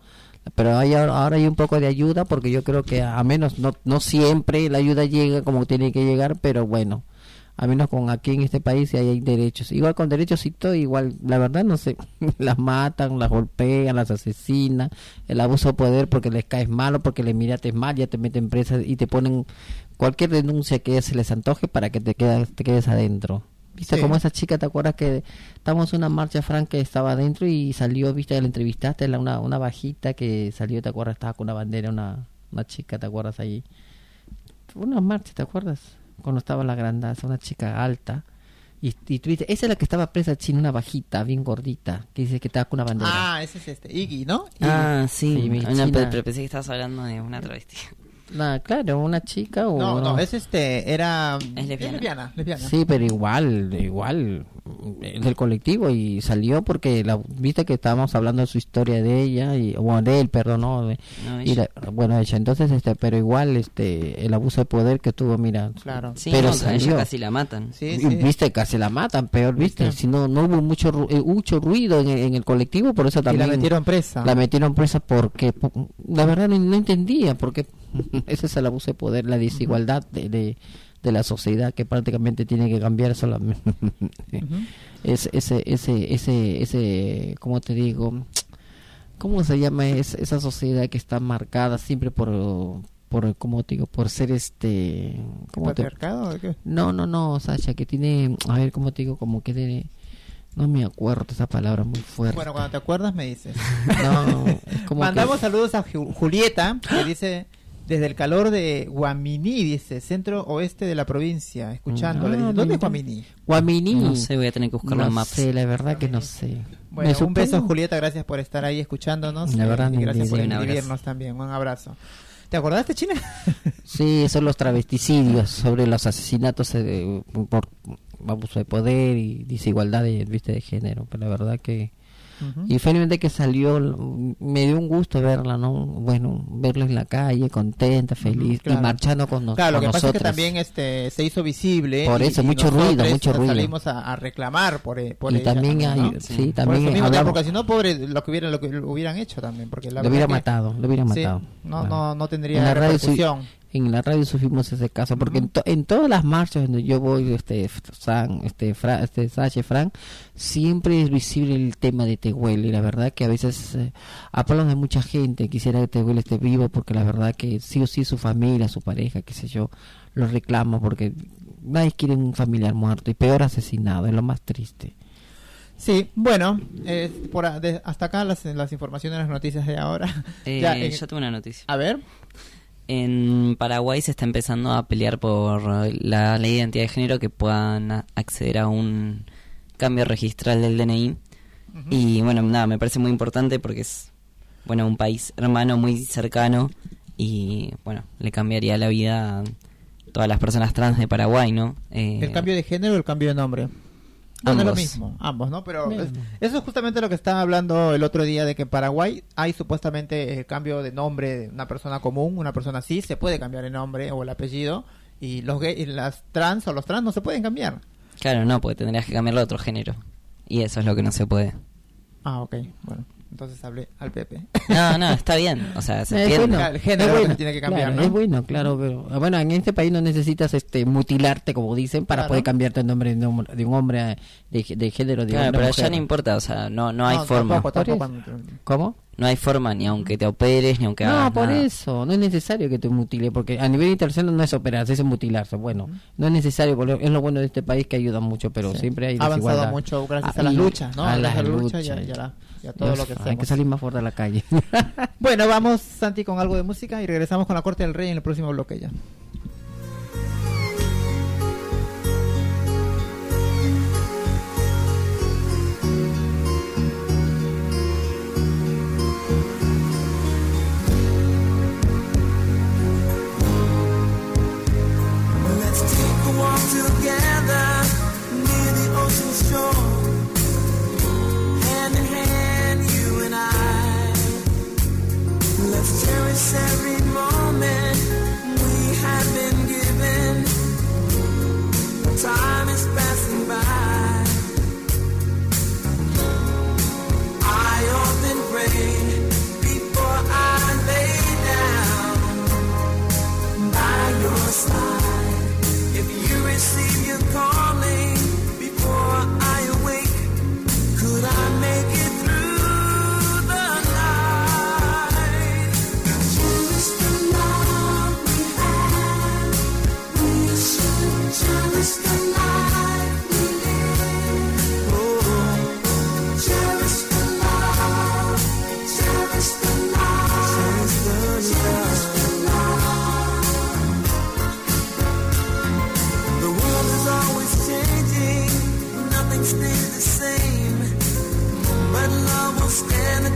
Pero hay, ahora hay un poco de ayuda porque yo creo que a menos no, no siempre la ayuda llega como tiene que llegar, pero bueno, a menos con aquí en este país hay, derechos. Igual con derechos todo, igual, la verdad no sé, las matan, las golpean, las asesinan, el abuso de poder porque les caes malo, porque le mirates mal, ya te meten presa y te ponen cualquier denuncia que se les antoje para que te quedas, te quedes adentro. ¿Viste Sí. como esa chica, te acuerdas que estábamos en una marcha, Frank, que estaba adentro y salió, viste, la entrevistaste, la, una, una bajita que salió, ¿te acuerdas? Estaba con una bandera, una, una chica, ¿te acuerdas ahí? Fue una marcha, ¿te acuerdas? Cuando estaba la grandaza, una chica alta. Y, y tú dices, esa es la que estaba presa china, una bajita, bien gordita, que dice que estaba con una bandera. Ah, ese es este, Iggy, ¿no? Iggy. Ah, sí. Sí, mi No, China. pero, pero pensé que estabas hablando de una travesti. Nah, claro, una chica o... no, no, es este, era... Es lesbiana. lesbiana, lesbiana. Sí, pero igual, igual, del colectivo y salió porque la viste que estábamos hablando de su historia de ella y bueno, de él, perdón, no, de- No, y la- bueno, ella, entonces este, pero igual este el abuso de poder que tuvo, mira, Claro. Sí, pero no, a salió. ella casi la matan. Sí, y sí. viste casi la matan, peor, viste, si no no hubo mucho ru- eh, mucho ruido en, en el colectivo, por eso Y también la metieron presa. la metieron presa porque po- la verdad no, no entendía porque ese es el abuso de poder, la desigualdad de, de, de la sociedad que prácticamente tiene que cambiar solamente. Ujú. es, ese, ese, ese, ese, ¿cómo te digo? ¿Cómo se llama es, esa sociedad que está marcada siempre por, por ¿cómo te digo? Por ser este, ¿cómo te- ¿Patriarcado o qué? No, no, no, Sasha, que tiene, a ver, ¿cómo te digo? Como que tiene, no me acuerdo esa palabra muy fuerte. Bueno, cuando te acuerdas me dices. no, como que- Mandamos saludos a Ju- Julieta, que dice, desde el calor de Guaminí, dice, centro oeste de la provincia, escuchándole. Ah, Dice, ¿Dónde es Guaminí? Guaminí. No sé, voy a tener que buscarlo No en Maps. sé, la verdad que no sé. Bueno, un supongo- beso Julieta, gracias por estar ahí escuchándonos. La eh, verdad, y gracias por inscribirnos también. Un abrazo. ¿Te acordaste, China? Sí, son los travesticidios sobre los asesinatos eh, por abuso de poder y desigualdad de, ¿viste? de género. Pero la verdad que... Y felizmente que salió, me dio un gusto verla, ¿no? Bueno, verla en la calle, contenta, feliz, claro. y marchando con, nos- Claro, lo que pasa es que nosotros. también este se hizo visible. Por y- eso, y mucho ruido, nosotros mucho nos ruido. Salimos a, a reclamar por, e- por y ella también hay, ¿no? sí, Sí. También mismo, porque si no, pobre, lo que hubieran, lo que hubieran hecho también. Porque la lo hubiera matado, lo hubieran Sí, matado. no, no, no tendría En la radio sí- repercusión. En la radio sufrimos ese caso, porque en, to- en todas las marchas donde yo voy, este, San, este, Fra, este, Sache, Fran, siempre es visible el tema de Tehuel, y la verdad que a veces eh, hablan de mucha gente, quisiera que Tehuel esté vivo, porque la verdad que sí o sí su familia, su pareja, qué sé yo, lo reclama, porque nadie quiere un familiar muerto, y peor asesinado, es lo más triste. Sí, bueno, eh, por a- de- hasta acá las, las informaciones, las noticias de ahora. Eh, Ya, eh, yo tengo una noticia. a ver, En Paraguay se está empezando a pelear por la ley de identidad de género que puedan a- acceder a un cambio registral del DNI. Y bueno, nada, me parece muy importante porque es, bueno, un país hermano muy cercano y, bueno, le cambiaría la vida a todas las personas trans de Paraguay, ¿no? Eh, el cambio de género o el cambio de nombre. Bueno, es lo Ambos. mismo, ambos, ¿no? Pero es- eso es justamente lo que estaba hablando el otro día de que en Paraguay hay supuestamente el cambio de nombre de una persona común, una persona así, se puede cambiar el nombre o el apellido y los gay, y las trans o los trans no se pueden cambiar. Claro, no, porque tendrías que cambiarlo a otro género. Y eso es lo que no se puede. Ah, ok, bueno, entonces hablé al Pepe. No, no, está bien. O sea, se Es entiende. bueno. El género que tiene que cambiar, claro, ¿no? Es bueno, claro, pero ah, bueno, en este país no necesitas este mutilarte, como dicen, para Claro. poder cambiarte el nombre de un, de un hombre a- de, de género de Claro, pero mujer. ya no importa, o sea, no, no hay No, forma. tampoco, tampoco. ¿Cómo? No hay forma ni aunque te operes, ni aunque No, hagas por nada. eso, no es necesario que te mutile, porque a nivel internacional no es operarse, es mutilarse. Bueno, no es necesario, porque es lo bueno de este país que ayuda mucho, pero Sí. siempre hay Ha avanzado mucho gracias Ah, a las luchas, ¿no? A las y a, luchas. y a la- y a todo Dios, lo que Hay hacemos. que salir más fuerte a la calle. Bueno, vamos, Santi, con algo de música y regresamos con la Corte del Rey en el próximo bloque ya. Every moment we have been given. Time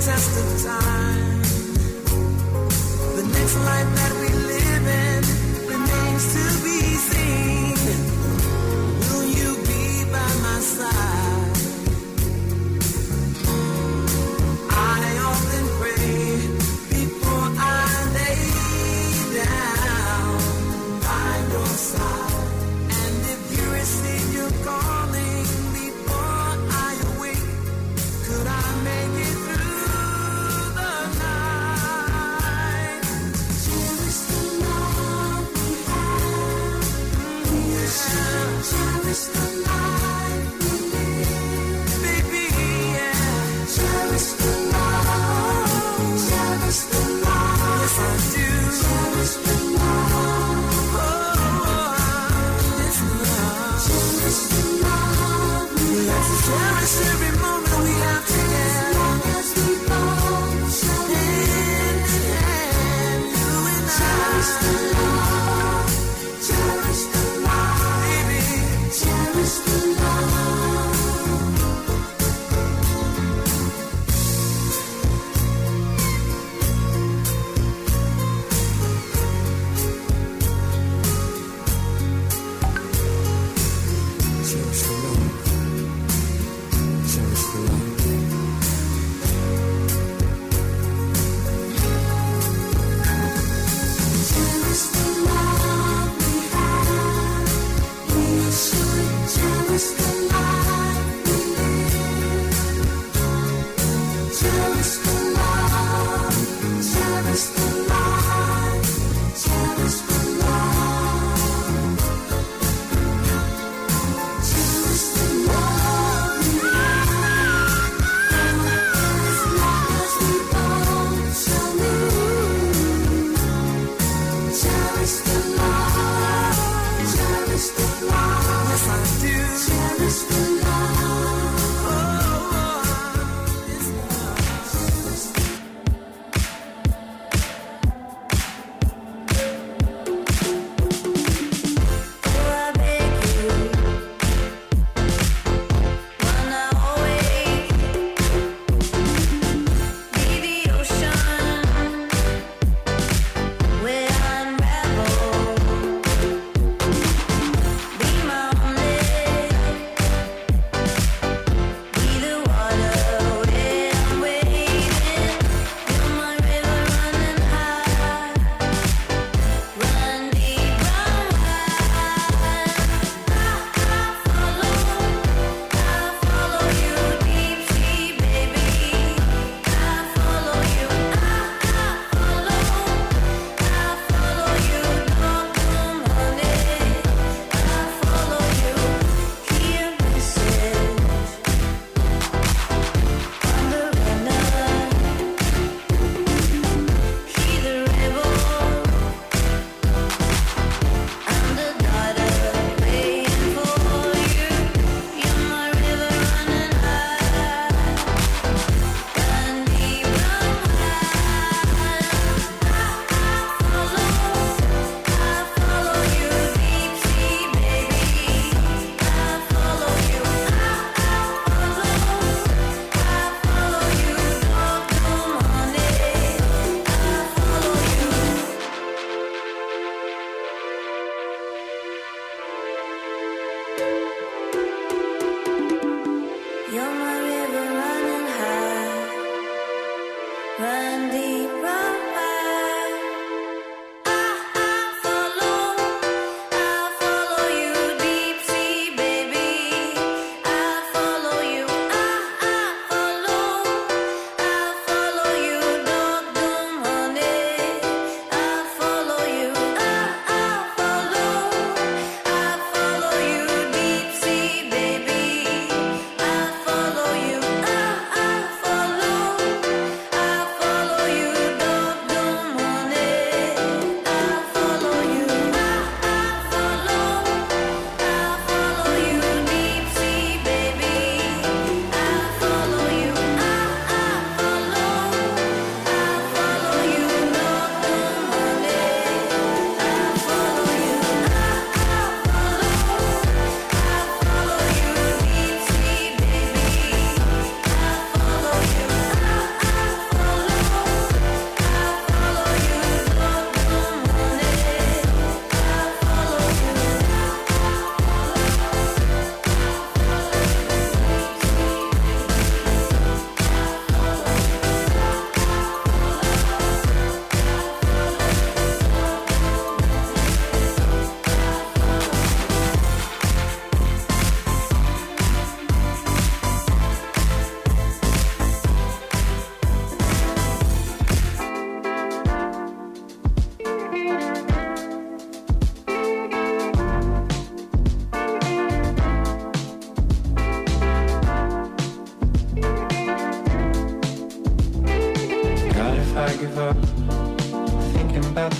ancestors. Cristo.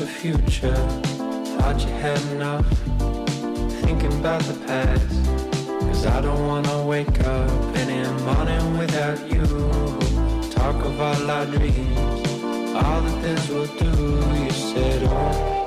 Future. Thought you had enough. Thinking about the past. Cause I don't wanna wake up any morning without you. Talk of all our dreams. All the things we'll do. You said, oh.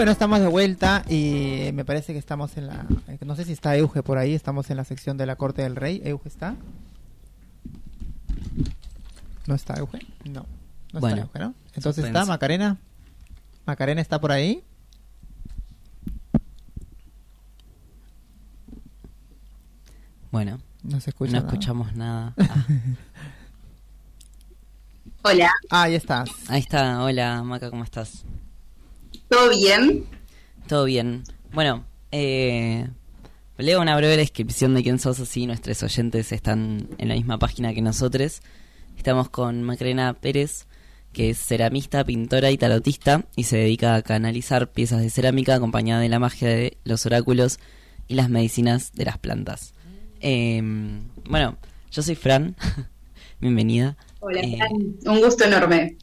Bueno, estamos de vuelta y me parece que estamos en la... No sé si está Euge por ahí, estamos en la sección de la Corte del Rey. ¿Euge está? ¿No está Euge? No. No Bueno, está Euge, ¿no? Entonces está Macarena. Macarena está por ahí. Bueno, No se escucha. no nada. escuchamos nada. Ah, Hola, Ah, ahí estás. ahí está, hola Maca, ¿cómo estás? ¿Todo bien? Todo bien. Bueno, eh, leo una breve descripción de quién sos así nuestros oyentes están en la misma página que nosotros. Estamos con Macarena Pérez, que es ceramista, pintora y tarotista y se dedica a canalizar piezas de cerámica acompañada de la magia de los oráculos y las medicinas de las plantas. Eh, bueno, yo soy Fran, bienvenida. Hola, Eh, Fran. un gusto enorme.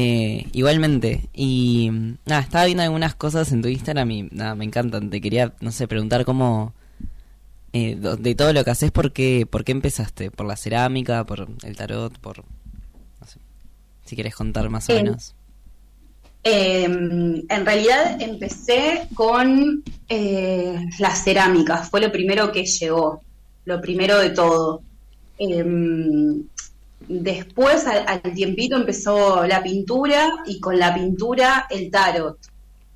Eh, igualmente, y nada, estaba viendo algunas cosas en tu Instagram y nada, me encantan. Te quería, no sé, preguntar cómo, eh, de todo lo que haces, ¿por qué, ¿por qué empezaste? ¿Por la cerámica? ¿Por el tarot? ¿Por, no sé, si quieres contar más o Eh, menos? Eh, en realidad empecé con eh, las cerámicas, fue lo primero que llegó, lo primero de todo. Después, al, tiempito, empezó la pintura y con la pintura el tarot.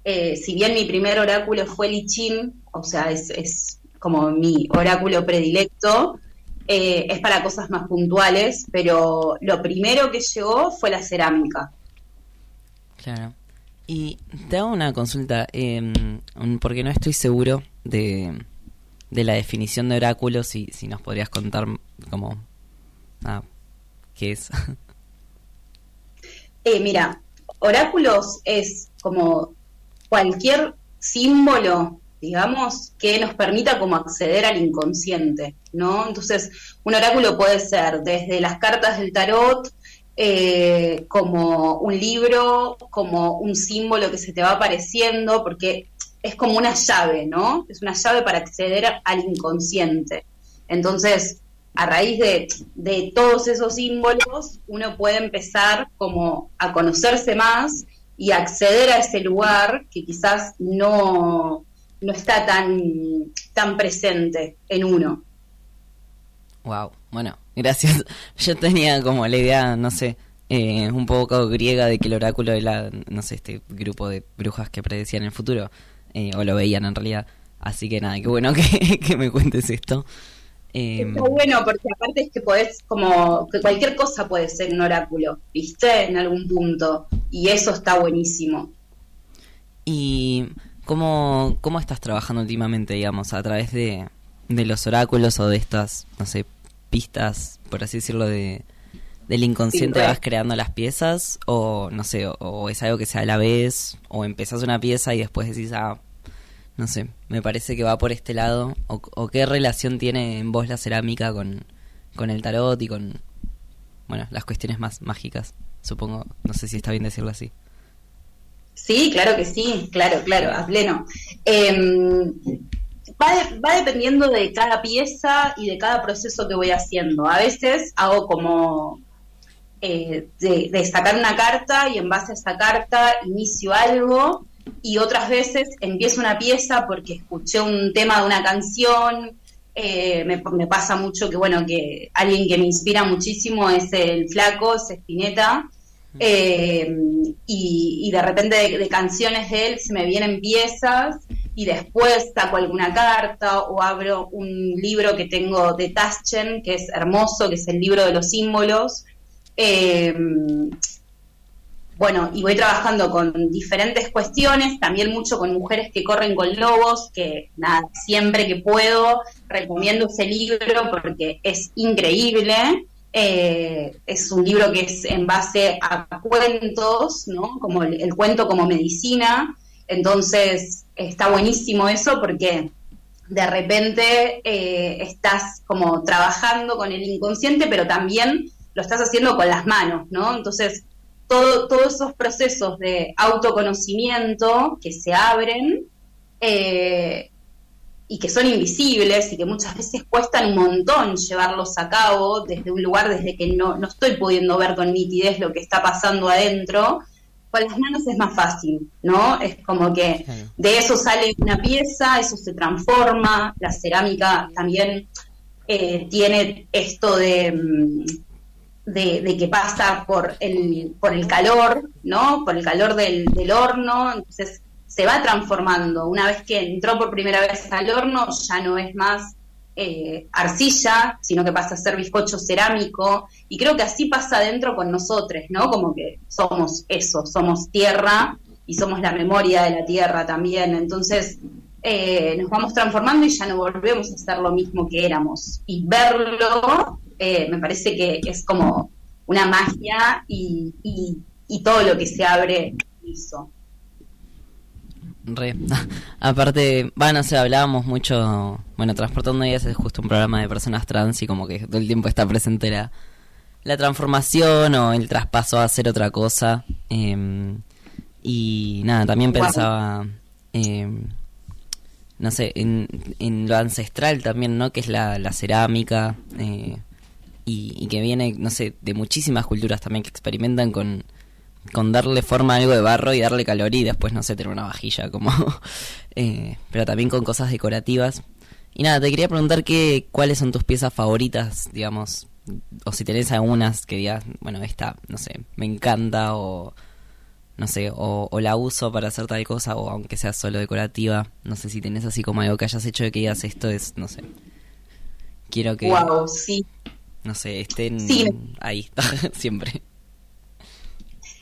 Eh, si bien mi primer oráculo fue el I o sea, es, es como mi oráculo predilecto, eh, es para cosas más puntuales, pero lo primero que llegó fue la cerámica. Claro. Y te hago una consulta, un- porque no estoy seguro de, de la definición de oráculo, si, si nos podrías contar como, es. Eh, mira, oráculos es como cualquier símbolo, digamos, que nos permita como acceder al inconsciente, ¿no? Entonces, un oráculo puede ser desde las cartas del tarot, eh, como un libro, como un símbolo que se te va apareciendo, porque es como una llave, ¿no? Es una llave para acceder al inconsciente. Entonces, a raíz de, de todos esos símbolos, uno puede empezar como a conocerse más y acceder a ese lugar que quizás no, no está tan, tan presente en uno. Wow, bueno, gracias. Yo tenía como la idea, no sé, eh, un poco griega de que el oráculo era, no sé, este grupo de brujas que predecían el futuro, eh, o lo veían en realidad. Así que nada, qué bueno que, que me cuentes esto. Eh, Está bueno porque aparte es que podés, como, que cualquier cosa puede ser un oráculo, ¿viste? En algún punto. Y eso está buenísimo. ¿Y cómo, cómo estás trabajando últimamente, digamos, a través de, de los oráculos o de estas, no sé, pistas, por así decirlo, de del inconsciente Sí, vas creando las piezas o no sé, o, o es algo que sea a la vez o empezás una pieza y después decís, ah, no sé, me parece que va por este lado o, o qué relación tiene en vos la cerámica con, con el tarot y con, bueno, las cuestiones más mágicas, supongo, no sé si está bien decirlo así. Sí, claro que sí, claro, claro, a pleno. Em, va, de- va dependiendo de cada pieza y de cada proceso que voy haciendo. A veces hago como eh, de, de sacar una carta y en base a esa carta inicio algo y otras veces empiezo una pieza porque escuché un tema de una canción. eh, me, me pasa mucho que, bueno, que alguien que me inspira muchísimo es el flaco, es Spinetta. Eh, y, y de repente de, de canciones de él se me vienen piezas y después saco alguna carta o abro un libro que tengo de Taschen, que es hermoso, que es el libro de los símbolos. Eh, bueno, y voy trabajando con diferentes cuestiones, también mucho con mujeres que corren con lobos, que nada, siempre que puedo recomiendo ese libro porque es increíble. Eh, es un libro que es en base a cuentos, ¿no? Como el, cuento como medicina. Entonces está buenísimo eso porque de repente eh, estás como trabajando con el inconsciente, pero también lo estás haciendo con las manos, ¿no? Entonces todo, todos esos procesos de autoconocimiento que se abren eh, y que son invisibles y que muchas veces cuestan un montón llevarlos a cabo desde un lugar desde que no, no estoy pudiendo ver con nitidez lo que está pasando adentro, con las manos es más fácil, ¿no? Es como que de eso sale una pieza, eso se transforma, la cerámica también eh, tiene esto de, mm, de, que pasa por el, por el calor, ¿no? Por el calor del, del horno, entonces se va transformando. Una vez que entró por primera vez al horno, ya no es más eh, arcilla, sino que pasa a ser bizcocho cerámico. Y creo que así pasa adentro con nosotros, ¿no? Como que somos eso, somos tierra y somos la memoria de la tierra también. Entonces eh, nos vamos transformando y ya no volvemos a ser lo mismo que éramos. Y verlo eh, me parece que es como una magia y, y, y todo lo que se abre eso. Re. Aparte, bueno, o sea, hablábamos mucho, bueno, Transportando Días es justo un programa de personas trans y como que todo el tiempo está presente la, la transformación o el traspaso a hacer otra cosa. eh, y nada, también pensaba, eh, no sé, en, en lo ancestral también, ¿no? Que es la, la cerámica eh, y, que viene, no sé, de muchísimas culturas también que experimentan con, con darle forma a algo de barro y darle calor y después, no sé, tener una vajilla como... eh, pero también con cosas decorativas. Y nada, te quería preguntar qué, cuáles son tus piezas favoritas, digamos, o si tenés algunas que digas, bueno, esta, no sé, me encanta o no sé, o, o la uso para hacer tal cosa o aunque sea solo decorativa, no sé si tenés así como algo que hayas hecho de que digas esto es, no sé, quiero que, Wow, sí. No sé, estén Sí. ahí, siempre.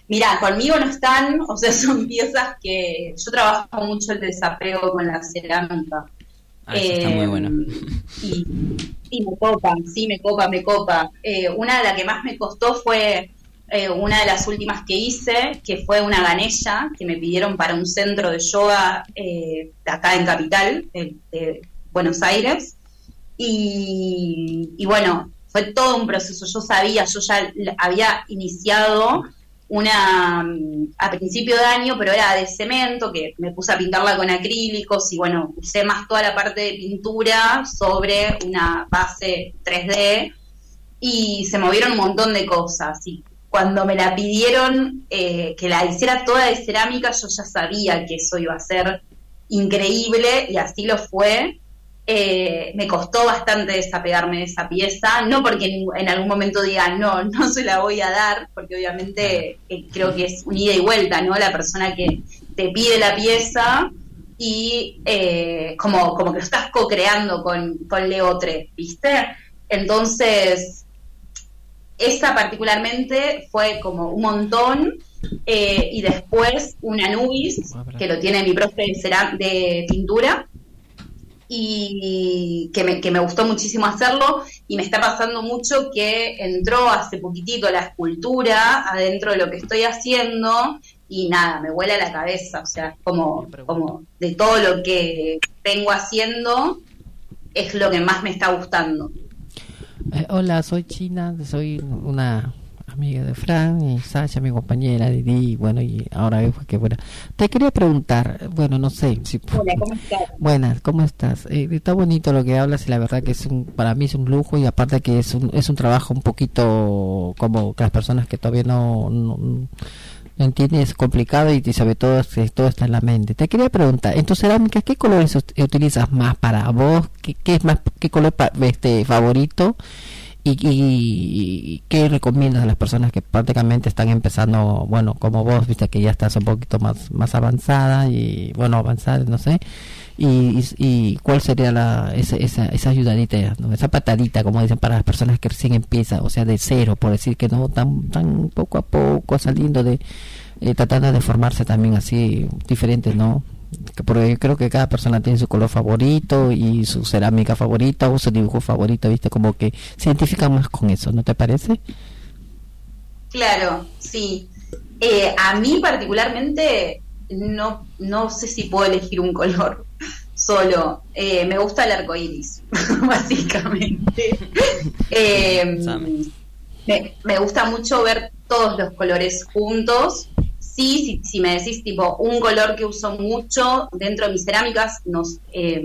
Mira, conmigo no están, o sea, son piezas que yo trabajo mucho el desapego con la cerámica. Ah, está muy Eh, bueno. Y, y me copa, sí, me copa, me copa. Eh, una de las que más me costó fue eh, una de las últimas que hice, que fue una ganella que me pidieron para un centro de yoga eh, acá en Capital, de, de Buenos Aires. Y, y bueno, fue todo un proceso. Yo sabía, yo ya había iniciado una mm, a principio de año, pero era de cemento, que me puse a pintarla con acrílicos y bueno, usé más toda la parte de pintura sobre una base 3D y se movieron un montón de cosas. Y cuando me la pidieron eh, que la hiciera toda de cerámica, yo ya sabía que eso iba a ser increíble y así lo fue. Eh, me costó bastante desapegarme de esa pieza, no porque en, en algún momento diga no, no se la voy a dar, porque obviamente eh, creo que es un ida y vuelta, ¿no? La persona que te pide la pieza y eh, como, como que lo estás co-creando con, con Leotre, ¿viste? Entonces, esa particularmente fue como un montón. eh, y después un Anubis, que lo tiene mi profe de pintura, y que me, que me gustó muchísimo hacerlo. Y me está pasando mucho que entró hace poquitito la escultura adentro de lo que estoy haciendo, y nada, me vuela la cabeza. O sea, como, como de todo lo que vengo haciendo, es lo que más me está gustando. Eh, hola, soy China, soy una amiga de Fran y Sasha, mi compañera Didi, y bueno, y ahora veo que bueno. Te quería preguntar, bueno, no sé si Hola, ¿cómo estás? Buenas, ¿cómo estás? Eh, está bonito lo que hablas y la verdad que es un, para mí es un lujo y aparte que es un, es un trabajo un poquito como que las personas que todavía no, no, no entienden es complicado y, y sobre todo es que todo está en la mente. Te quería preguntar, en tu cerámica, ¿qué colores ut- utilizas más para vos? ¿Qué, qué es más, qué color pa- este favorito? ¿Y, y- qué recomiendas a las personas que prácticamente están empezando, bueno, como vos, viste que ya estás un poquito más, más avanzada y, bueno, avanzada, no sé, y, y, y cuál sería la, esa, esa, esa ayudadita, esa patadita, como dicen, para las personas que recién empiezan, o sea, de cero, por decir que no, tan, tan poco a poco, saliendo de, eh, tratando de formarse también así, diferentes, ¿no? Que Porque yo creo que cada persona tiene su color favorito y su cerámica favorita o su dibujo favorito, ¿viste? Como que se identifica más con eso, ¿no te parece? Claro, sí. Eh, a mí particularmente no, no sé si puedo elegir un color solo. Eh, me gusta el arco iris, básicamente. Eh, me, me gusta mucho ver todos los colores juntos. Sí, si, si me decís tipo un color que uso mucho dentro de mis cerámicas, nos, eh,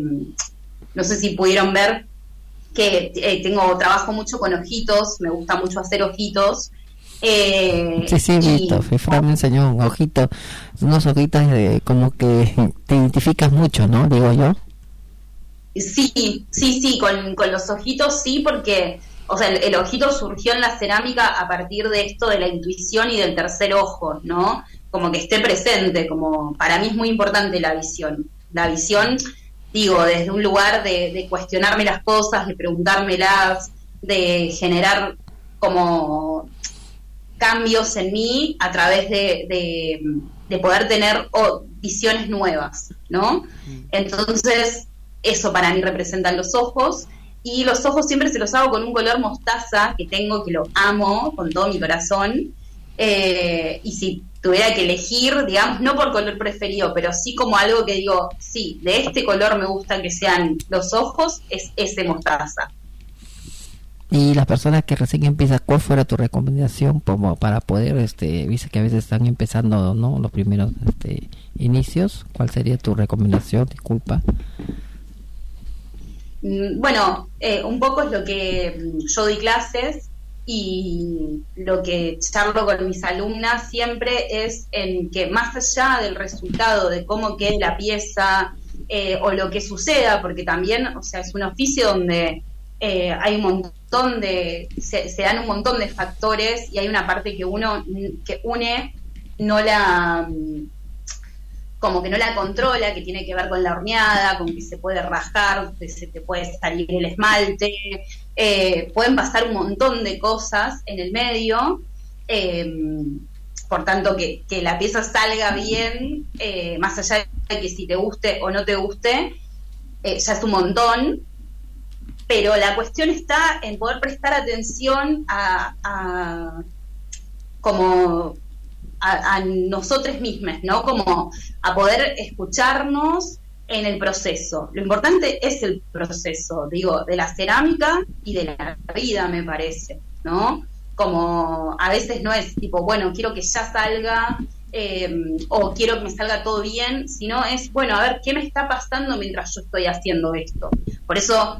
no sé si pudieron ver que eh, tengo trabajo mucho con ojitos, me gusta mucho hacer ojitos. Eh, Sí, sí, visto. Fran me enseñó un ojito, unos ojitos de, como que te identificas mucho, ¿no? Digo yo. Sí, sí, sí, con, con los ojitos sí, porque, o sea, el, el ojito surgió en la cerámica a partir de esto de la intuición y del tercer ojo, ¿no? Como que esté presente, como para mí es muy importante la visión. La visión, digo, desde un lugar de, de cuestionarme las cosas, de preguntármelas, de generar como cambios en mí a través de, de, de poder tener oh, visiones nuevas, ¿no? Entonces, eso para mí representan los ojos. Y los ojos siempre se los hago con un color mostaza que tengo, que lo amo con todo mi corazón. Eh, y si tuviera que elegir, digamos, no por color preferido, pero sí como algo que digo, sí, de este color me gusta que sean los ojos, es ese mostaza. Y las personas que recién empiezan, ¿cuál fuera tu recomendación como para poder, este, viste que a veces están empezando, ¿no? Los primeros este, inicios. ¿Cuál sería tu recomendación? Disculpa. Mm, Bueno, eh, un poco es lo que mm, yo doy clases y lo que charlo con mis alumnas siempre es en que más allá del resultado de cómo quede la pieza eh, o lo que suceda, porque también, o sea, es un oficio donde eh, hay un montón de, se, se dan un montón de factores y hay una parte que uno, que une, no la, como que no la controla, que tiene que ver con la horneada, con que se puede rajar, que se te puede salir el esmalte, eh, pueden pasar un montón de cosas en el medio, eh, por tanto que, la pieza salga bien, eh, más allá de que si te guste o no te guste, eh, ya es un montón, pero la cuestión está en poder prestar atención a, a- como a, a nosotros mismos, ¿no? Como a poder escucharnos en el proceso. Lo importante es el proceso, digo, de la cerámica y de la vida, me parece, ¿no? Como a veces no es tipo, bueno, quiero que ya salga eh, o quiero que me salga todo bien, sino es, bueno, a ver, ¿qué me está pasando mientras yo estoy haciendo esto? Por eso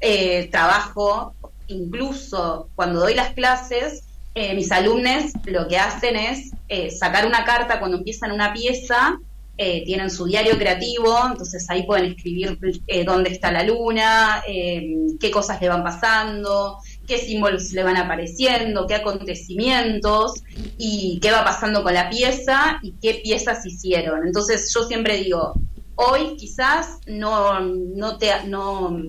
eh, trabajo, incluso cuando doy las clases, eh, mis alumnos lo que hacen es eh, sacar una carta cuando empiezan una pieza eh, tienen su diario creativo, entonces ahí pueden escribir eh, dónde está la luna, eh, qué cosas le van pasando, qué símbolos le van apareciendo, qué acontecimientos y qué va pasando con la pieza y qué piezas hicieron. Entonces yo siempre digo, hoy quizás no, no te no,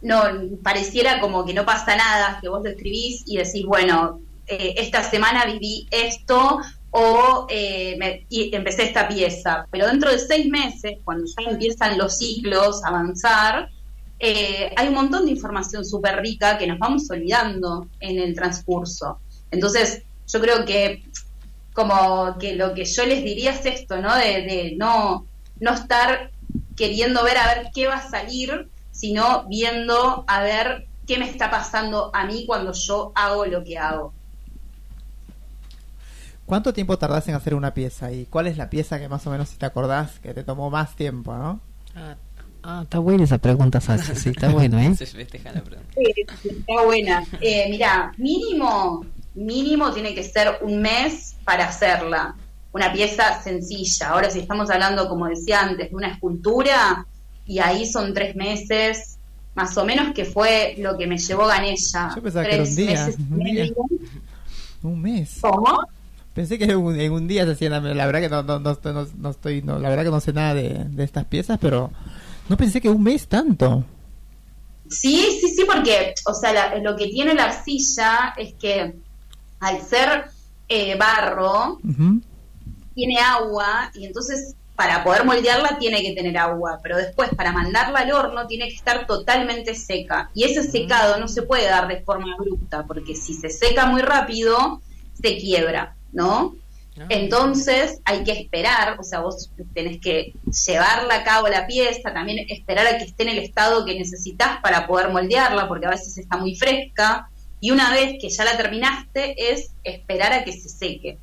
no pareciera como que no pasa nada, que vos lo escribís y decís, bueno, esta semana viví esto o eh, y empecé esta pieza, pero dentro de seis meses, cuando ya empiezan los ciclos avanzar, eh, hay un montón de información súper rica que nos vamos olvidando en el transcurso. Entonces, yo creo que como que lo que yo les diría es esto, ¿no? De, de no, no estar queriendo ver a ver qué va a salir, sino viendo a ver qué me está pasando a mí cuando yo hago lo que hago. ¿Cuánto tiempo tardás en hacer una pieza? ¿Y cuál es la pieza que más o menos, si te acordás, que te tomó más tiempo, no? Ah, ah, está buena esa pregunta, Sacha. Sí, está bueno, ¿eh? Se festeja la pregunta. Eh, Está buena. Eh, mira, mínimo, mínimo tiene que ser un mes para hacerla. Una pieza sencilla. Ahora, si estamos hablando, como decía antes, de una escultura, y ahí son tres meses, más o menos, que fue lo que me llevó Ganella. Yo pensaba que era un Tres día, meses un día. Un mes. ¿Cómo? Pensé que en un, en un día se hacía la, verdad que no, no, no, estoy- no- estoy, la verdad que no sé nada de, de estas piezas, pero no pensé que un mes tanto. Sí, sí, sí, porque, o sea, la- lo que tiene la arcilla es que al ser eh, barro, tiene agua y entonces para poder moldearla tiene que tener agua, pero después para mandarla al horno tiene que estar totalmente seca. Y ese secado no se puede dar de forma abrupta, porque si se seca muy rápido, se quiebra, ¿no? Entonces hay que esperar, o sea, vos tenés que llevarla a cabo la pieza, también esperar a que esté en el estado que necesitas para poder moldearla, porque a veces está muy fresca, y una vez que ya la terminaste es esperar a que se seque.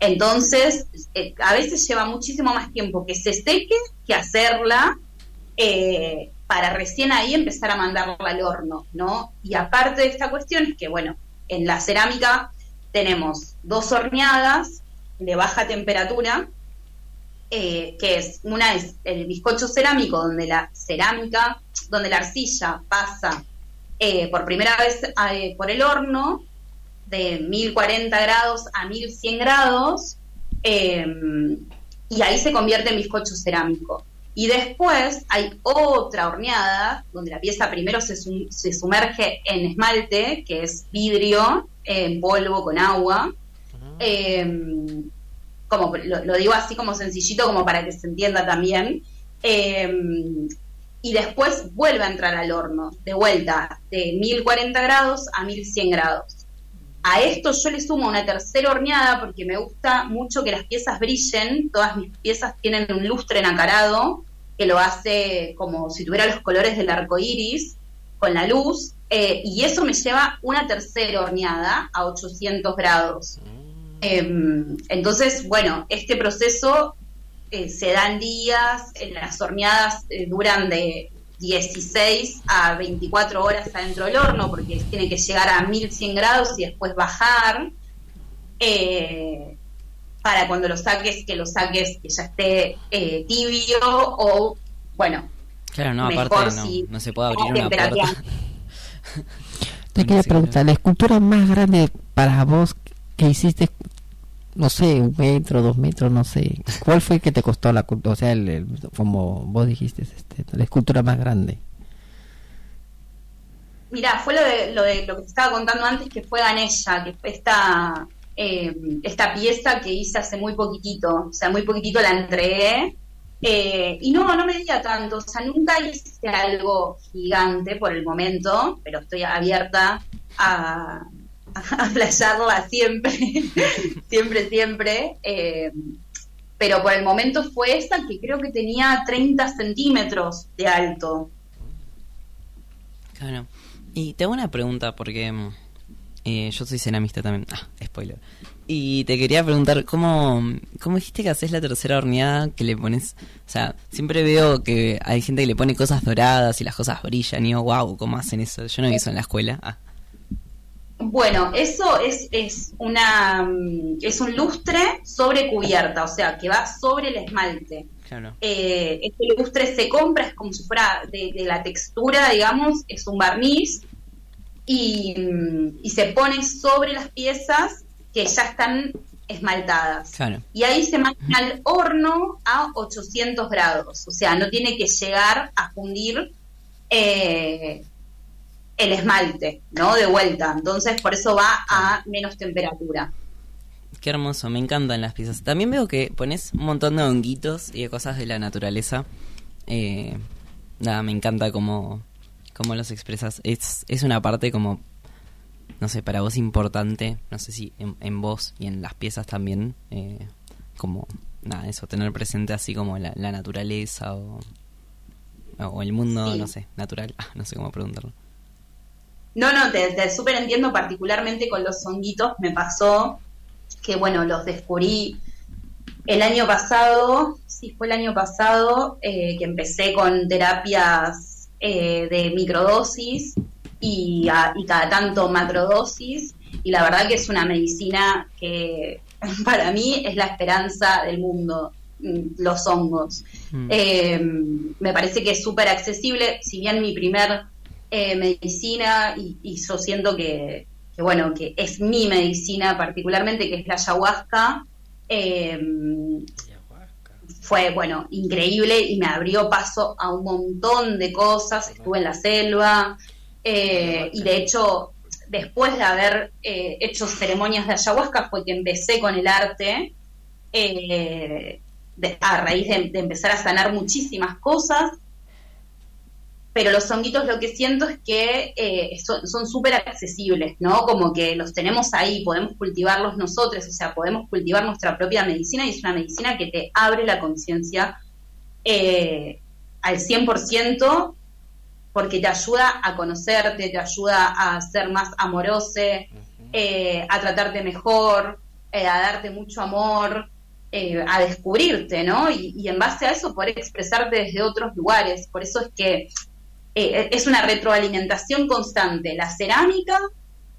Entonces, eh, a veces lleva muchísimo más tiempo que se seque que hacerla eh, para recién ahí empezar a mandarla al horno, ¿no? Y aparte de esta cuestión es que, bueno, en la cerámica tenemos dos horneadas de baja temperatura, eh, que es una es el bizcocho cerámico, donde la cerámica, donde la arcilla pasa eh, por primera vez eh, por el horno de 1040 grados a 1100 grados y ahí se convierte en bizcocho cerámico. Y después hay otra horneada donde la pieza primero se, sum- se sumerge en esmalte, que es vidrio en polvo con agua. Eh, como lo, lo digo así como sencillito como para que se entienda también. Eh, y después vuelve a entrar al horno, de vuelta, de 1040 grados a 1100 grados. A esto yo le sumo una tercera horneada porque me gusta mucho que las piezas brillen. Todas mis piezas tienen un lustre nacarado que lo hace como si tuviera los colores del arco iris con la luz. eh, y eso me lleva una tercera horneada a 800 grados. Em, entonces, bueno, este proceso eh, se dan días, las horneadas eh, duran de 16 a 24 horas adentro del horno porque tiene que llegar a 1100 grados y después bajar. eh, para cuando lo saques, que lo saques que ya esté eh, tibio o, bueno, Claro, no, Mejor aparte no, si- no se puede abrir una puerta. Te quería preguntar, la escultura más grande para vos que hiciste, no sé, un metro, dos metros, no sé, ¿cuál fue que te costó la, o sea, el, el- como vos dijiste, este, la escultura más grande? Mira, fue lo de, lo de lo que te estaba contando antes, que fue Ganella, que fue esta, eh, esta pieza que hice hace muy poquitito, o sea, muy poquitito la entregué. eh, y no, no me diga tanto, o sea, nunca hice algo gigante por el momento, pero estoy abierta a, a playarla siempre, siempre, siempre. eh, pero por el momento fue esta que creo que tenía 30 centímetros de alto. Claro. Y te hago una pregunta porque mm, eh, yo soy ceramista también. Ah, spoiler. Y te quería preguntar, ¿cómo, ¿cómo dijiste que haces la tercera horneada que le pones? O sea, siempre veo que hay gente que le pone cosas doradas y las cosas brillan y yo, wow, ¿cómo hacen eso? Yo no vi eso en la escuela. Ah, Bueno, eso es, es una mm, es un lustre sobre cubierta, o sea, que va sobre el esmalte. Claro. Eh, este lustre se compra, es como si fuera de, de la textura, digamos, es un barniz y, mm, y se pone sobre las piezas que ya están esmaltadas. Claro. Y ahí se manda al horno a 800 grados, o sea, no tiene que llegar a fundir eh, el esmalte, ¿no? De vuelta. Entonces, por eso va a menos temperatura. Qué hermoso, me encantan las piezas. También veo que pones un montón de honguitos y de cosas de la naturaleza. Eh, nada, me encanta cómo, cómo los expresas. Es, es una parte como, no sé, para vos importante, no sé si en, en vos y en las piezas también, eh, como, nada, eso, tener presente así como la, la naturaleza o, o el mundo, Sí. no sé, natural, Ah, no sé cómo preguntarlo. No, no, te, te súper entiendo, particularmente con los honguitos. Me pasó que, bueno, los descubrí el año pasado, sí, fue el año pasado, eh, que empecé con terapias eh, de microdosis y, a- y cada tanto macrodosis. Y la verdad que es una medicina que para mí es la esperanza del mundo, mm, los hongos. Mm. Eh, me parece que es súper accesible, si bien mi primer eh, medicina, y, y yo siento que, que, bueno, que es mi medicina particularmente, que es la ayahuasca, eh, fue, bueno, increíble y me abrió paso a un montón de cosas, estuve en la selva, eh, y de hecho, después de haber eh, hecho ceremonias de ayahuasca, fue que empecé con el arte, eh, de- a raíz de, de empezar a sanar muchísimas cosas, pero los honguitos lo que siento es que eh, son súper accesibles, ¿no? Como que los tenemos ahí, podemos cultivarlos nosotros, o sea, podemos cultivar nuestra propia medicina y es una medicina que te abre la conciencia eh, al 100% porque te ayuda a conocerte, te ayuda a ser más amorose, eh, a tratarte mejor, eh, a darte mucho amor, a descubrirte, ¿no? Y, y en base a eso poder expresarte desde otros lugares. Por eso es que eh, es una retroalimentación constante, la cerámica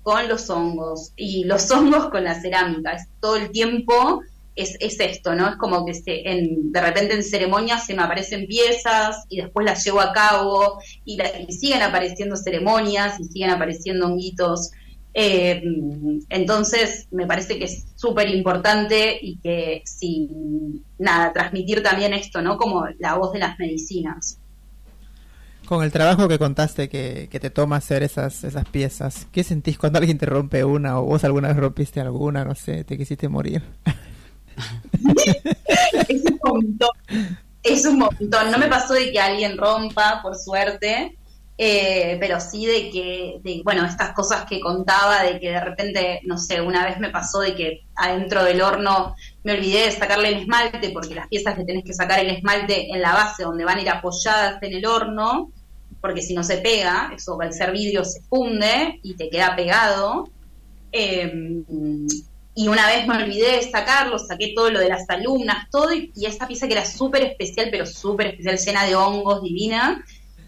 con los hongos y los hongos con la cerámica. Es todo el tiempo es, es esto, ¿no? Es como que se, en, de repente en ceremonias se me aparecen piezas y después las llevo a cabo y, siguen apareciendo ceremonias y siguen apareciendo honguitos. Eh, entonces, me parece que es súper importante y que, sí, nada, transmitir también esto, ¿no? Como la voz de las medicinas. Con el trabajo que contaste que, que te toma hacer esas, esas piezas, ¿qué sentís cuando alguien te rompe una o vos alguna vez rompiste alguna? No sé, te quisiste morir. es un montón. Es un montón. No me pasó de que alguien rompa, por suerte, eh, pero sí de que, de, bueno, estas cosas que contaba, de que de repente, no sé, una vez me pasó de que adentro del horno me olvidé de sacarle el esmalte, porque las piezas le tenés que sacar el esmalte en la base donde van a ir apoyadas en el horno, porque si no se pega, eso al ser vidrio se funde y te queda pegado. Eh, y una vez me olvidé de sacarlo, saqué todo lo de las alumnas, todo, y, y esta pieza que era súper especial, pero súper especial, llena de hongos, divina,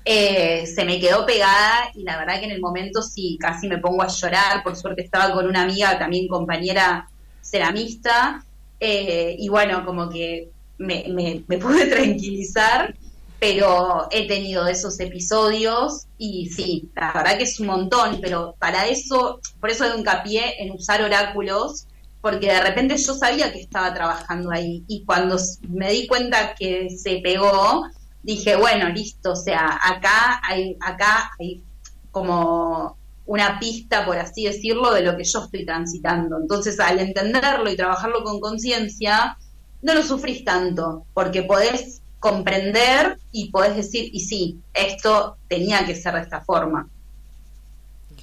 eh, se me quedó pegada y la verdad que en el momento sí, casi me pongo a llorar, por suerte estaba con una amiga, también compañera ceramista, eh, y bueno, como que me, me, me pude tranquilizar, pero he tenido esos episodios y sí, la verdad que es un montón, pero para eso, por eso doy hincapié en usar oráculos, porque de repente yo sabía que estaba trabajando ahí y cuando me di cuenta que se pegó, dije, bueno, listo, o sea, acá hay, acá hay como una pista, por así decirlo, de lo que yo estoy transitando. Entonces, al entenderlo y trabajarlo con conciencia, no lo sufrís tanto, porque podés comprender y podés decir, y sí, esto tenía que ser de esta forma.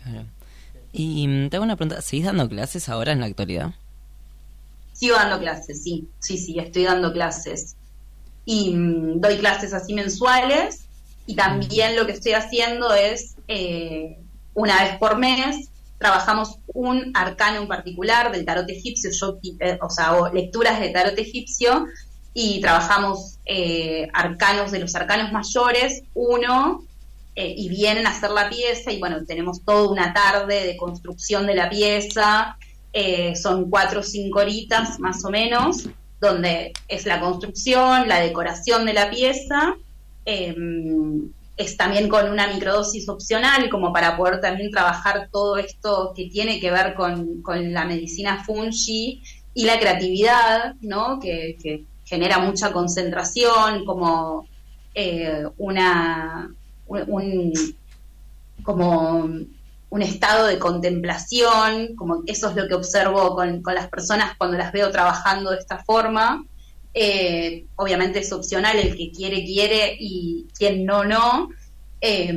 Claro. Y mm, te hago una pregunta, ¿seguís dando clases ahora en la actualidad? Sigo dando clases, sí, sí, sí, estoy dando clases. Y mm, doy clases así mensuales y también lo que estoy haciendo es, eh, una vez por mes, trabajamos un arcano en particular del tarot egipcio, yo, eh, o sea, hago lecturas de tarot egipcio y trabajamos eh, arcanos de los arcanos mayores, uno eh, y vienen a hacer la pieza y bueno, tenemos toda una tarde de construcción de la pieza, son cuatro o cinco horitas más o menos, donde es la construcción, la decoración de la pieza, eh, es también con una microdosis opcional como para poder también trabajar todo esto que tiene que ver con, con la medicina fungi y la creatividad, ¿no? Que, que genera mucha concentración, como eh, una un, un- como un estado de contemplación, como eso es lo que observo con, con las personas cuando las veo trabajando de esta forma. Eh, obviamente es opcional, el que quiere, quiere y quien no, no. Eh,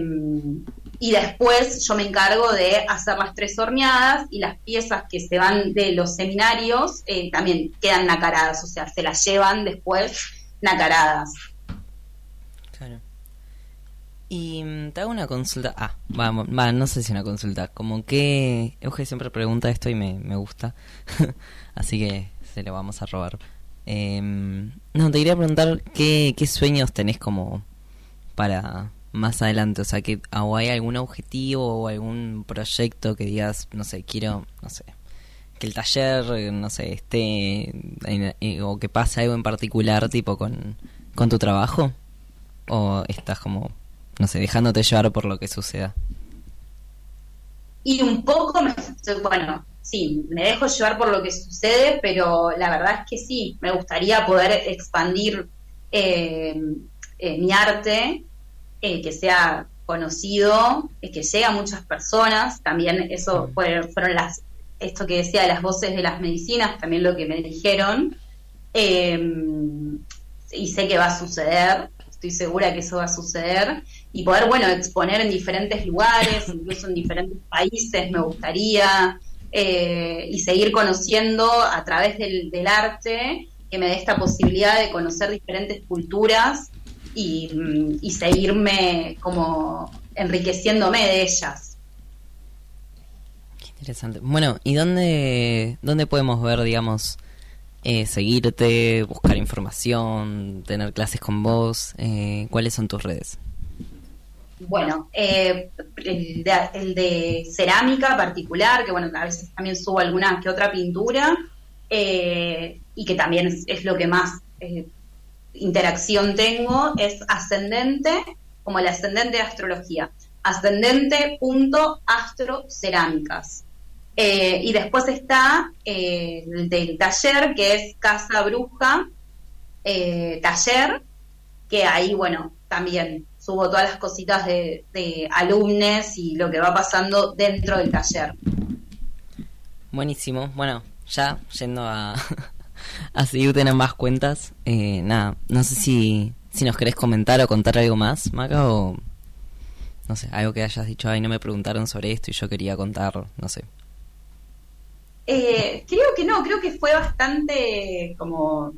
y después yo me encargo de hacer las tres horneadas y las piezas que se van de los seminarios eh, también quedan nacaradas, o sea, se las llevan después nacaradas. Claro. Y mm, te hago una consulta. Ah, vamos, va, no sé si una consulta. Como que. Euge siempre pregunta esto y me, me gusta. Así que se lo vamos a robar. Em, no, te quería preguntar qué, qué sueños tenés como para más adelante. O sea, que o hay algún objetivo o algún proyecto que digas, no sé, quiero, no sé, que el taller, eh, no sé, esté. eh, o que pase algo en particular, tipo con, con tu trabajo. ¿O estás como, no sé, dejándote llevar por lo que suceda? Y un poco, me, bueno, sí, me dejo llevar por lo que sucede, pero la verdad es que sí, me gustaría poder expandir eh, eh, mi arte, eh, que sea conocido, eh, que llegue a muchas personas. También eso fue- fueron las, esto que decía de las voces de las medicinas, también lo que me dijeron. Eh, y sé que va a suceder, estoy segura que eso va a suceder, y poder, bueno, exponer en diferentes lugares, incluso en diferentes países, me gustaría, eh, y seguir conociendo a través del, arte, que me dé esta posibilidad de conocer diferentes culturas y, mm, y seguirme como enriqueciéndome de ellas. Interesante. Bueno, ¿y dónde, dónde podemos ver, digamos, eh, seguirte, buscar información, tener clases con vos? Eh, ¿Cuáles son tus redes? Bueno, eh, el, de, cerámica particular, que bueno, a veces también subo alguna que otra pintura, eh, y que también es, lo que más eh, interacción tengo, es ascendente, como el ascendente de astrología, ascendente.astrocerámicas. Y después está el del taller, que es Casa Bruja Taller, que ahí, bueno, también subo todas las cositas de, de alumnos y lo que va pasando dentro del taller. Buenísimo. Bueno, ya yendo a, a seguirte en ambas cuentas, eh, nada, no sé si, si nos querés comentar o contar algo más, Maca, o no sé, algo que hayas dicho, ay, no me preguntaron sobre esto y yo quería contar, no sé. Eh, creo que no, creo que fue bastante como,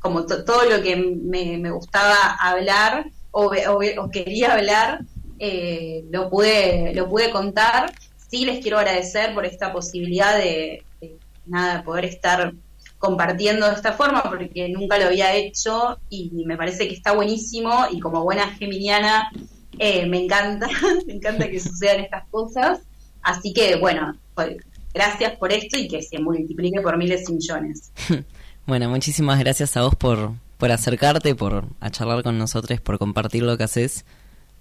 como to- todo lo que me, me gustaba hablar o, o o quería hablar, eh, lo, pude, lo pude contar. Sí les quiero agradecer por esta posibilidad de, de, nada, poder estar compartiendo de esta forma porque nunca lo había hecho y me parece que está buenísimo y como buena geminiana eh, me encanta, me encanta que sucedan estas cosas. Así que bueno, pues, gracias por esto y que se multiplique por miles y millones. Bueno, muchísimas gracias a vos por, por acercarte, por a charlar con nosotros, por compartir lo que haces.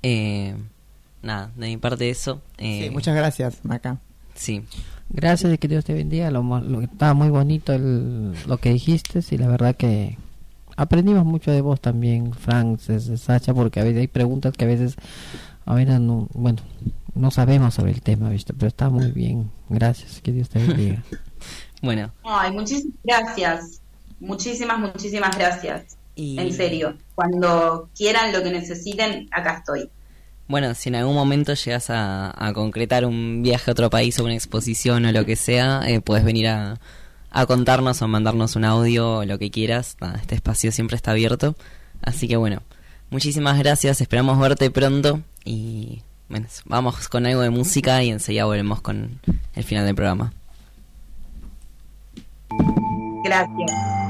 Eh, nada, de mi parte eso. Eh, Sí, muchas gracias, Maca. Sí, Gracias y que Dios te bendiga. Lo, mo- lo- estaba muy bonito el, lo que dijiste y la verdad que aprendimos mucho de vos también, Frank, Sacha, porque a veces hay preguntas que a veces, a ver, no, bueno, no sabemos sobre el tema, ¿viste? Pero está muy bien. Gracias, que Dios te bendiga. bueno. Ay, muchísimas gracias. Muchísimas, muchísimas gracias. Y, En serio. Cuando quieran lo que necesiten, acá estoy. Bueno, si en algún momento llegas a, a concretar un viaje a otro país o una exposición o lo que sea, eh, puedes venir a, a contarnos o mandarnos un audio o lo que quieras. Nada, este espacio siempre está abierto. Así que bueno, muchísimas gracias. Esperamos verte pronto. Y bueno, vamos con algo de música y enseguida volvemos con el final del programa. Gracias.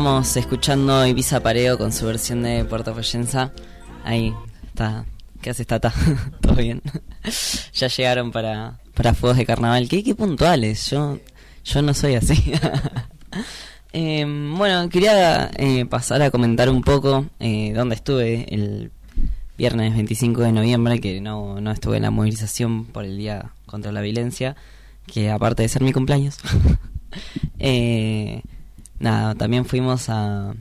Estábamos escuchando Ibiza Pareo con su versión de Puerto Follenza. Ahí está. ¿Qué hace Tata? ¿Todo bien? ya llegaron para, para Fuegos de Carnaval. ¿Qué, qué puntuales? Yo, yo no soy así. Eh, bueno, quería eh, pasar a comentar un poco eh, dónde estuve el viernes 25 de noviembre, que no, no estuve en la movilización por el Día contra la Violencia, que aparte de ser mi cumpleaños. eh, nada, también fuimos a,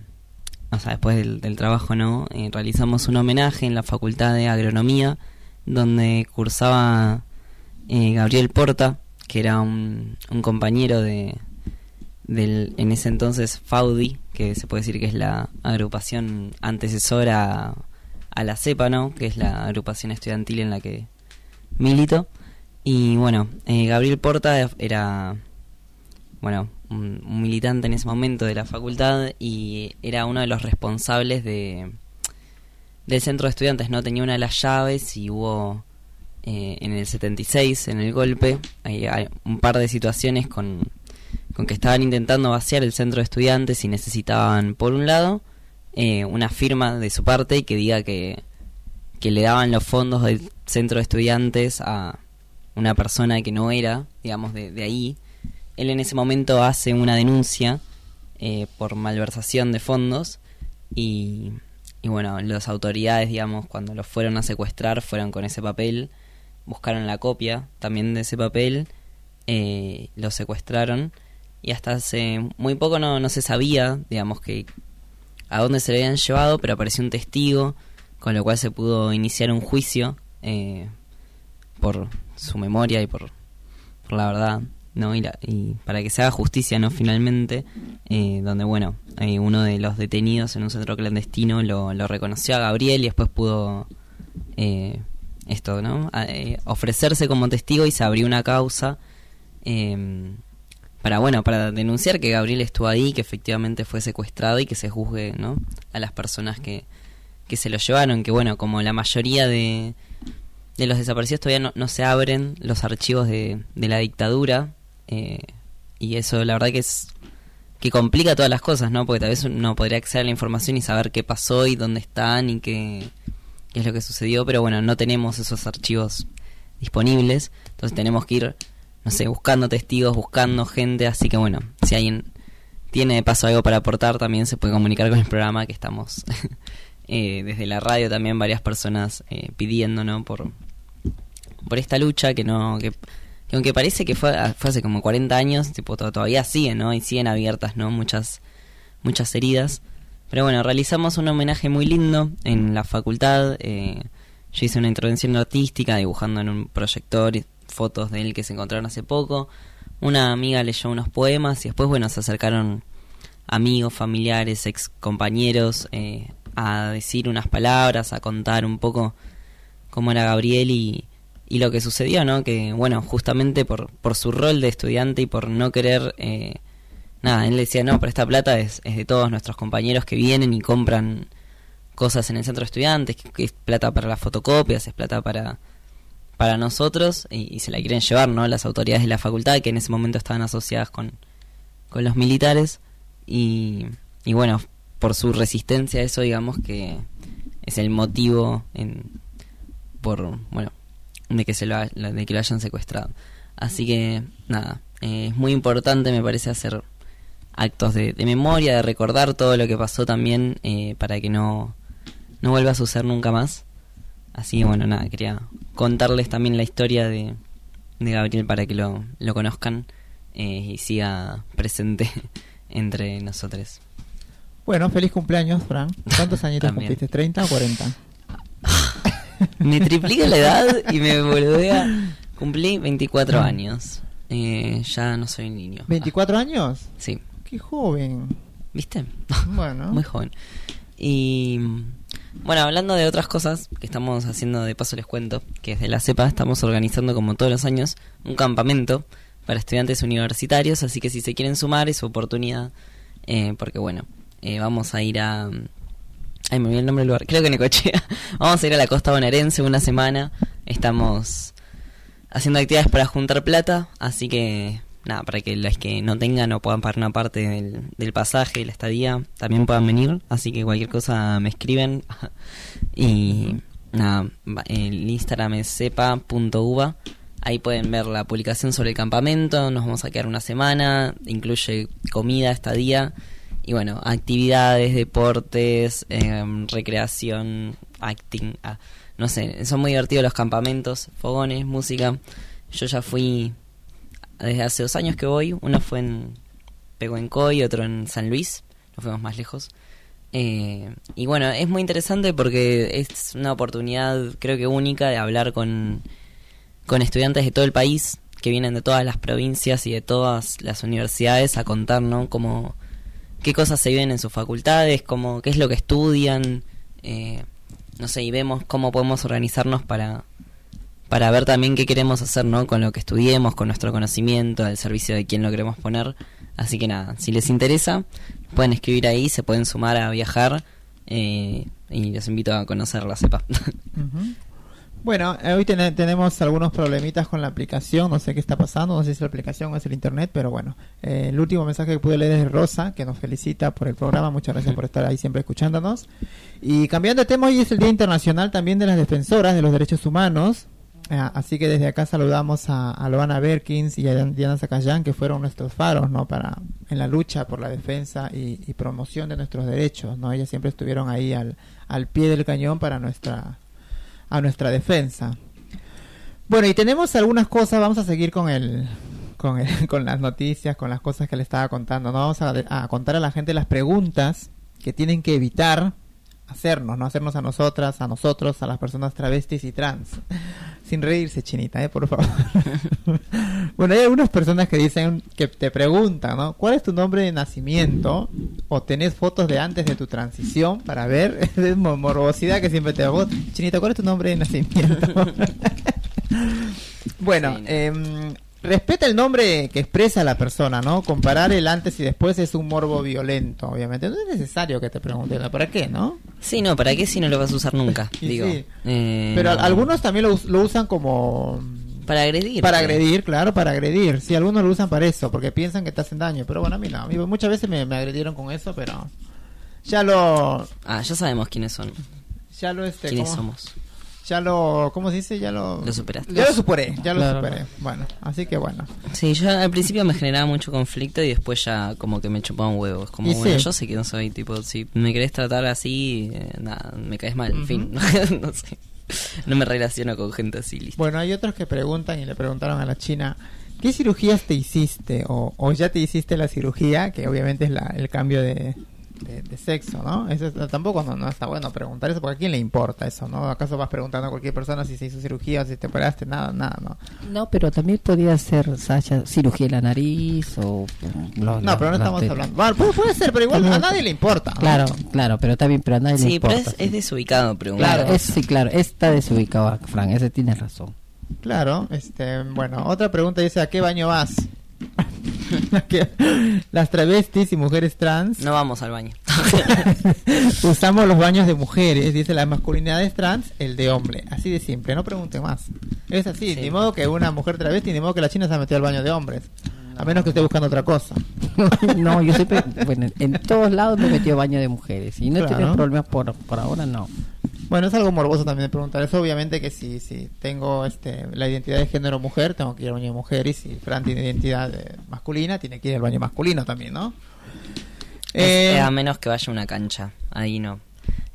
o sea, después del, trabajo, ¿no? Eh, realizamos un homenaje en la Facultad de Agronomía, donde cursaba eh, Gabriel Porta, que era un, un compañero de del en ese entonces FAUDI, que se puede decir que es la agrupación antecesora a, a la CEPA, ¿no? Que es la agrupación estudiantil en la que milito. Y bueno, eh, Gabriel Porta era bueno, un, militante en ese momento de la facultad y era uno de los responsables de del centro de estudiantes, ¿no? Tenía una de las llaves y hubo eh, en el 76, en el golpe, hay un par de situaciones con, con que estaban intentando vaciar el centro de estudiantes y necesitaban, por un lado, eh, una firma de su parte y que diga que, que le daban los fondos del centro de estudiantes a una persona que no era, digamos, de, de ahí. Él en ese momento hace una denuncia eh, por malversación de fondos y, y bueno, las autoridades, digamos, cuando los fueron a secuestrar, fueron con ese papel, buscaron la copia también de ese papel, eh, lo secuestraron y hasta hace muy poco no, no se sabía, digamos, que a dónde se le habían llevado, pero apareció un testigo, con lo cual se pudo iniciar un juicio eh, por su memoria y por, por la verdad. ¿No? Y, la- y para que se haga justicia, ¿no? Finalmente, eh, donde, bueno, eh, uno de los detenidos en un centro clandestino lo, reconoció a Gabriel y después pudo, eh, esto, ¿no? Eh, ofrecerse como testigo y se abrió una causa eh, para, bueno, para denunciar que Gabriel estuvo ahí, que efectivamente fue secuestrado y que se juzgue, ¿no? A las personas que, que se lo llevaron, que, bueno, como la mayoría de, de los desaparecidos todavía no, no se abren los archivos de, de la dictadura eh, y eso la verdad que es que complica todas las cosas, ¿no? Porque tal vez uno podría acceder a la información y saber qué pasó y dónde están y qué, qué es lo que sucedió, pero bueno, no tenemos esos archivos disponibles, entonces tenemos que ir, no sé, buscando testigos, buscando gente, así que bueno, si alguien tiene de paso algo para aportar, también se puede comunicar con el programa que estamos eh, desde la radio también varias personas eh, pidiendo, ¿no? Por, por esta lucha que no que, que aunque parece que fue, hace como 40 años, tipo to- todavía siguen, ¿no? Y siguen abiertas, ¿no? Muchas muchas heridas. Pero bueno, realizamos un homenaje muy lindo en la facultad. eh, yo hice una intervención artística dibujando en un proyector y fotos de él que se encontraron hace poco. Una amiga leyó unos poemas y después, bueno, se acercaron amigos, familiares, ex compañeros eh, a decir unas palabras, a contar un poco cómo era Gabriel y, y lo que sucedió, ¿no? Que, bueno, justamente por, por su rol de estudiante y por no querer, eh, nada, él decía, no, pero esta plata es, es de todos nuestros compañeros que vienen y compran cosas en el centro de estudiantes, que, es plata para las fotocopias, es plata para para nosotros y, y se la quieren llevar, ¿no? Las autoridades de la facultad que en ese momento estaban asociadas con, con los militares y, y bueno, por su resistencia a eso, digamos que es el motivo en, por, bueno, de que, se lo, ha- de que lo hayan secuestrado. Así que, nada, eh, es muy importante, me parece, hacer actos de, de memoria, de recordar todo lo que pasó también eh, para que no, no vuelva a suceder nunca más. Así que, bueno, nada, quería contarles también la historia de, de Gabriel para que lo, lo conozcan eh, y siga presente entre nosotros. Bueno, feliz cumpleaños, Fran. ¿Cuántos añitos cumpliste? ¿30 o 40? Me triplica la edad y me volvea. Cumplí 24 años. Eh, ya no soy niño. ¿24 años? Sí. Qué joven. ¿Viste? Bueno. Muy joven. Y bueno, hablando de otras cosas que estamos haciendo, de paso les cuento, que desde la CEPA estamos organizando como todos los años un campamento para estudiantes universitarios, así que si se quieren sumar es su oportunidad, eh, porque bueno, eh, vamos a ir a... Ay, me olvidé el nombre del lugar, creo que Necochea. vamos a ir a la costa bonaerense una semana, estamos haciendo actividades para juntar plata, así que nada, para que los que no tengan o puedan pagar una parte del, del pasaje, la estadía, también puedan venir. Así que cualquier cosa me escriben. y nada, el Instagram es sepa.uva. Ahí pueden ver la publicación sobre el campamento. Nos vamos a quedar una semana. Incluye comida, estadía. Y bueno, actividades, deportes, em, recreación, acting. ah, no sé, son muy divertidos los campamentos, fogones, música. Yo ya fui desde hace dos años que voy. Uno fue en Pehuencoy y otro en San Luis. Nos fuimos más lejos. Eh, y bueno, es muy interesante porque es una oportunidad, creo que única, de hablar con, con estudiantes de todo el país que vienen de todas las provincias y de todas las universidades a contar, ¿no? Como qué cosas se viven en sus facultades, como qué es lo que estudian, eh, no sé, y vemos cómo podemos organizarnos para para ver también qué queremos hacer, ¿no? Con lo que estudiemos, con nuestro conocimiento, al servicio de quién lo queremos poner. Así que nada, si les interesa, pueden escribir ahí, se pueden sumar a viajar eh, y los invito a conocer la CEPA. Bueno, eh, hoy tene- tenemos algunos problemitas con la aplicación, no sé qué está pasando, no sé si es la aplicación o es el internet, pero bueno, eh, el último mensaje que pude leer es de Rosa, que nos felicita por el programa, muchas gracias por estar ahí siempre escuchándonos. Y cambiando de tema, hoy es el Día Internacional también de las Defensoras de los Derechos Humanos, Ah, así que desde acá saludamos a, a Loana Berkins y a Diana Zacayán, que fueron nuestros faros, ¿no? Para, en la lucha por la defensa y, y promoción de nuestros derechos, ¿no? Ellas siempre estuvieron ahí al, al pie del cañón para nuestra, a nuestra defensa. Bueno, y tenemos algunas cosas, vamos a seguir con el, con, el- con las noticias, con las cosas que le estaba contando, ¿no? Vamos a, a contar a la gente las preguntas que tienen que evitar hacernos, no hacernos a nosotras, a nosotros, a las personas travestis y trans. Sin reírse, chinita, ¿eh? por favor. bueno, hay algunas personas que dicen, que te preguntan, ¿no? ¿Cuál es tu nombre de nacimiento? O tenés fotos de antes de tu transición para ver. es mo- morbosidad que siempre te hago. Chinita, ¿cuál es tu nombre de nacimiento? bueno, Sí, no. em, respeta el nombre que expresa la persona, ¿no? Comparar el antes y después es un morbo violento, obviamente. No es necesario que te pregunten, ¿para qué, no? sí, no, ¿para qué si no lo vas a usar nunca? Digo. sí. Eh, Pero no. algunos también lo, lo usan como... Para agredir. Para agredir, claro, para agredir. Sí, algunos lo usan para eso, porque piensan que te hacen daño. Pero bueno, a mí no. A mí muchas veces me, me agredieron con eso, pero... Ya lo... Ah, ya sabemos quiénes son. Ya lo este... quiénes ¿cómo? somos. Ya lo... ¿Cómo se dice? Ya lo... Lo superaste. Ya lo superé, ya lo Claro. superé. Bueno, así que bueno. Sí, yo al principio me generaba mucho conflicto y después ya como que me chupaba un huevo. Es como, Y bueno, sí. yo sé que no soy tipo, si me querés tratar así, eh, nada, me caes mal, en fin. no sé. No me relaciono con gente así, listo. Bueno, hay otros que preguntan y le preguntaron a la China, ¿qué cirugías te hiciste? O, o ya te hiciste la cirugía, que obviamente es la, el cambio de, de, de sexo, ¿no? Eso es- tampoco no, no está bueno preguntar eso, porque a quién le importa eso, ¿no? ¿Acaso vas preguntando a cualquier persona si se hizo cirugía o si te operaste? Nada, nada, ¿no? No, pero también podría ser, Sasha, cirugía de la nariz o... lo- No, pero no estamos hablando. Bueno, puede, puede ser, pero igual a nadie le importa. ¿no? Claro, claro, pero está bien, pero a nadie le Sí, pero importa. es, es desubicado preguntar. Claro, es, sí, claro, está desubicado, Frank, ese tiene razón. Claro, este, bueno, otra pregunta dice, ¿a qué baño vas? Las travestis y mujeres trans No vamos al baño. usamos los baños de mujeres, dice la masculinidad es trans, el de hombre. Así de simple, no pregunte más. Es así, Sí. ni modo que una mujer travesti, ni modo que la china se ha metido al baño de hombres. A menos que esté buscando otra cosa. no, yo siempre, bueno, en todos lados me he metido baño de mujeres y no he Claro. tenido problemas por, por ahora, no. Bueno, es algo morboso también de preguntar eso. Obviamente que si, si tengo este, la identidad de género mujer, tengo que ir al baño de mujer. Y si Fran tiene identidad eh, masculina, tiene que ir al baño masculino también, ¿no? Es- Eh, a menos que vaya a una cancha, ahí no.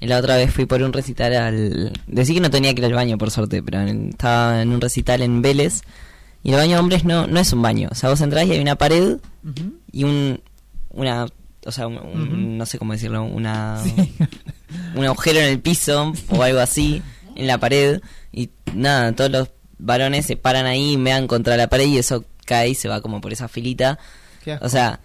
La otra vez fui por un recital al... Decí que no tenía que ir al baño, por suerte, pero en- estaba en un recital en Vélez. Y el baño de hombres no, no es un baño. O sea, vos entrás y hay una pared y un... Una... O sea, un, un- no sé cómo decirlo, una... Sí. un agujero en el piso o algo así, en la pared. Y nada, todos los varones se paran ahí y me dan contra la pared y eso cae y se va como por esa filita. O sea,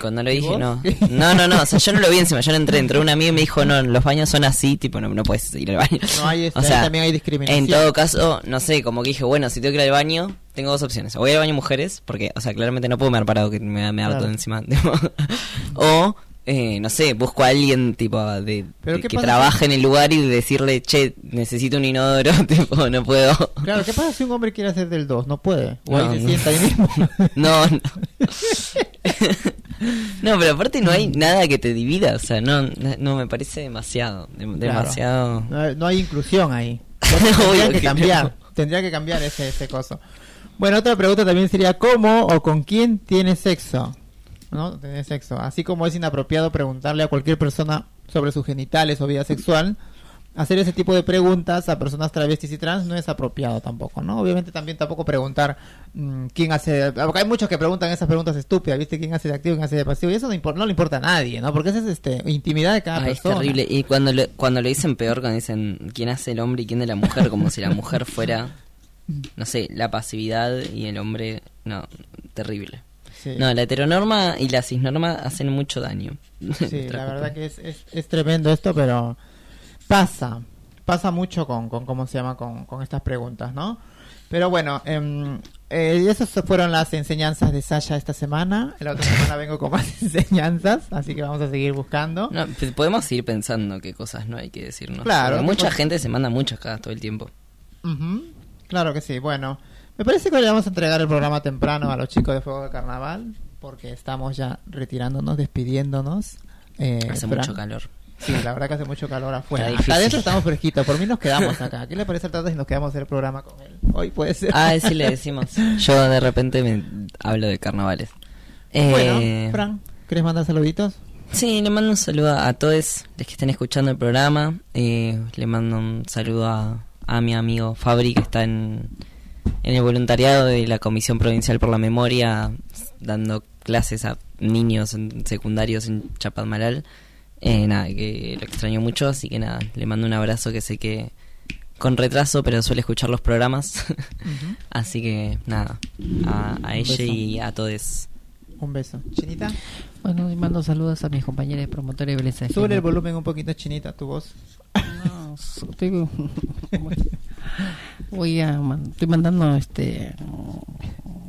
cuando lo ¿Y dije, vos? no. No, no, no, o sea, yo no lo vi encima, yo no entré, entró una amiga y me dijo, no, los baños son así, tipo, no, no puedes ir al baño. No hay este, o sea, también hay discriminación. en todo caso, no sé, como que dije, bueno, si tengo que ir al baño, tengo dos opciones. O voy al baño mujeres, porque, o sea, claramente no puedo me parado que me, me harto Claro. encima. tipo. o eh, no sé, busco a alguien tipo de, Pero de ¿qué que pasa trabaje en el lugar y decirle, che, necesito un inodoro, tipo, no puedo. Claro, ¿qué pasa si un hombre quiere hacer del 2? No puede. O No, ahí se sienta ahí mismo. No, no. no, pero aparte no hay nada que te divida, o sea, no, no me parece demasiado, de- demasiado. No hay, no hay inclusión ahí. Tendría que cambiar. no. Tendría que cambiar ese, ese coso. Bueno, otra pregunta también sería ¿cómo o con quién tiene sexo? ¿No? Tener sexo. Así como es inapropiado preguntarle a cualquier persona sobre sus genitales o vida sexual, hacer ese tipo de preguntas a personas travestis y trans no es apropiado tampoco, ¿no? Obviamente también tampoco preguntar mm, quién hace... Porque hay muchos que preguntan esas preguntas estúpidas, ¿viste? ¿Quién hace de activo, quién hace de pasivo? Y eso no, impor- no le importa a nadie, ¿no? Porque esa es este, intimidad de cada Ay, es persona. terrible. Y cuando lo, cuando lo dicen peor, cuando dicen quién hace el hombre y quién de la mujer, como si la mujer fuera, no sé, la pasividad y el hombre, no, terrible. Sí. No, la heteronorma y la cisnorma hacen mucho daño. Sí, la verdad que es, es, es tremendo esto, pero pasa, pasa mucho con, con cómo se llama, con, con estas preguntas, ¿no? Pero bueno, em, eh, esas fueron las enseñanzas de Sasha esta semana. La otra semana vengo con más enseñanzas, así que vamos a seguir buscando. No, pues podemos ir pensando qué cosas no hay que decirnos. Claro, Porque mucha gente se manda muchas cagadas todo el tiempo. Claro que sí. Bueno, me parece que le vamos a entregar el programa temprano a los chicos de Fuego de Carnaval, porque estamos ya retirándonos, despidiéndonos. Eh, Hace Fran. mucho calor. Sí, la verdad que hace mucho calor afuera. Acá adentro estamos fresquitos. Por mí nos quedamos acá. ¿Qué le parece al Tata si nos quedamos a hacer el programa con él? Hoy puede ser. Ah, sí le decimos. Yo de repente me hablo de carnavales. Eh, Bueno, Fran, ¿querés mandar saluditos? Sí, le mando un saludo a todos los que estén escuchando el programa. Eh, le mando un saludo a, a mi amigo Fabri, que está en, en el voluntariado de la Comisión Provincial por la Memoria, dando clases a niños en secundarios en Chapadmalal. Eh, nada, que lo extraño mucho, así que nada, le mando un abrazo que sé que con retraso, pero suele escuchar los programas. así que nada, a, a ella y a todos. Un beso. Chinita, Bueno, y mando saludos a mis compañeros de promotora de Beleza. sube el volumen un poquito, Chinita, tu voz. No, voy a estoy mandando este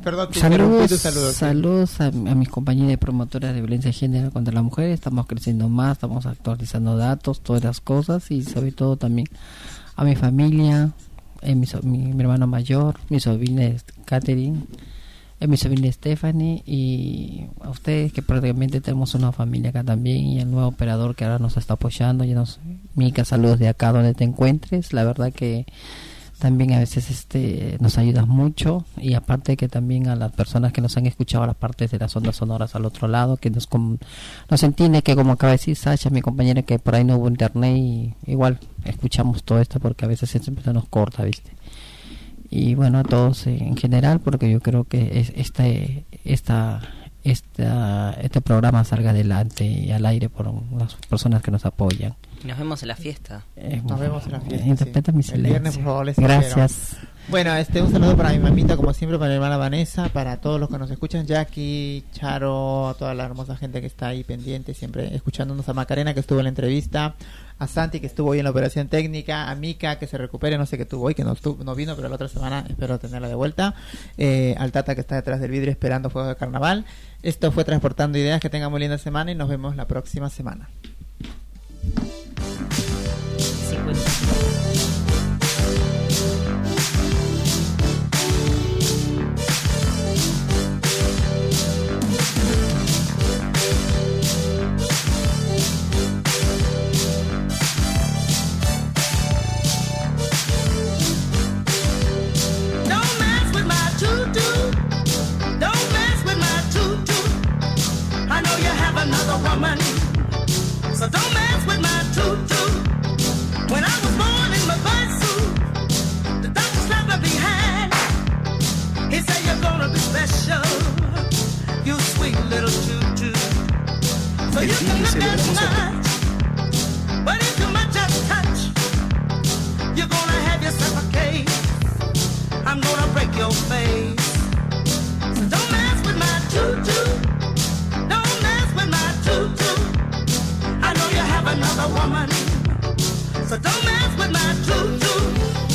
Perdón, saludos, saludo. sí. saludos a, a mis compañeros de promotoras de violencia de género contra la mujer. Estamos creciendo más, estamos actualizando datos, todas las cosas y sobre todo también a mi familia, eh, mi, so- mi, mi hermano mayor, mi sobrina Catherine, eh, mi sobrina Stephanie y a ustedes que prácticamente tenemos una familia acá también y el nuevo operador que ahora nos está apoyando. Ya nos, Mica, saludos de acá donde te encuentres. La verdad que también a veces este nos ayudas mucho y aparte que también a las personas que nos han escuchado las partes de las ondas sonoras al otro lado que nos nos entiende que como acaba de decir Sasha mi compañera que por ahí no hubo internet y igual escuchamos todo esto porque a veces siempre nos corta viste y bueno a todos eh, en general porque yo creo que es, este esta esta este programa salga adelante y al aire por las personas que nos apoyan Y nos vemos en la fiesta. Eh, Nos vemos en la fiesta, interpreta sí. mi El viernes, silencio por favor, les espero. Bueno, este, un saludo para mi mamita, como siempre, para mi hermana Vanessa, para todos los que nos escuchan, Jackie, Charo, a toda la hermosa gente que está ahí pendiente, siempre escuchándonos, a Macarena, que estuvo en la entrevista, a Santi, que estuvo hoy en la operación técnica, a Mika, que se recupere, no sé qué tuvo hoy, que no, no vino, pero la otra semana espero tenerla de vuelta, eh, al Tata, que está detrás del vidrio esperando Fuego de Carnaval. Esto fue Transportando Ideas, que tengan muy linda semana y nos vemos la próxima semana. I'm gonna break your face. So don't mess with my tutu. Don't mess with my tutu. I know you have another woman. So don't mess with my tutu.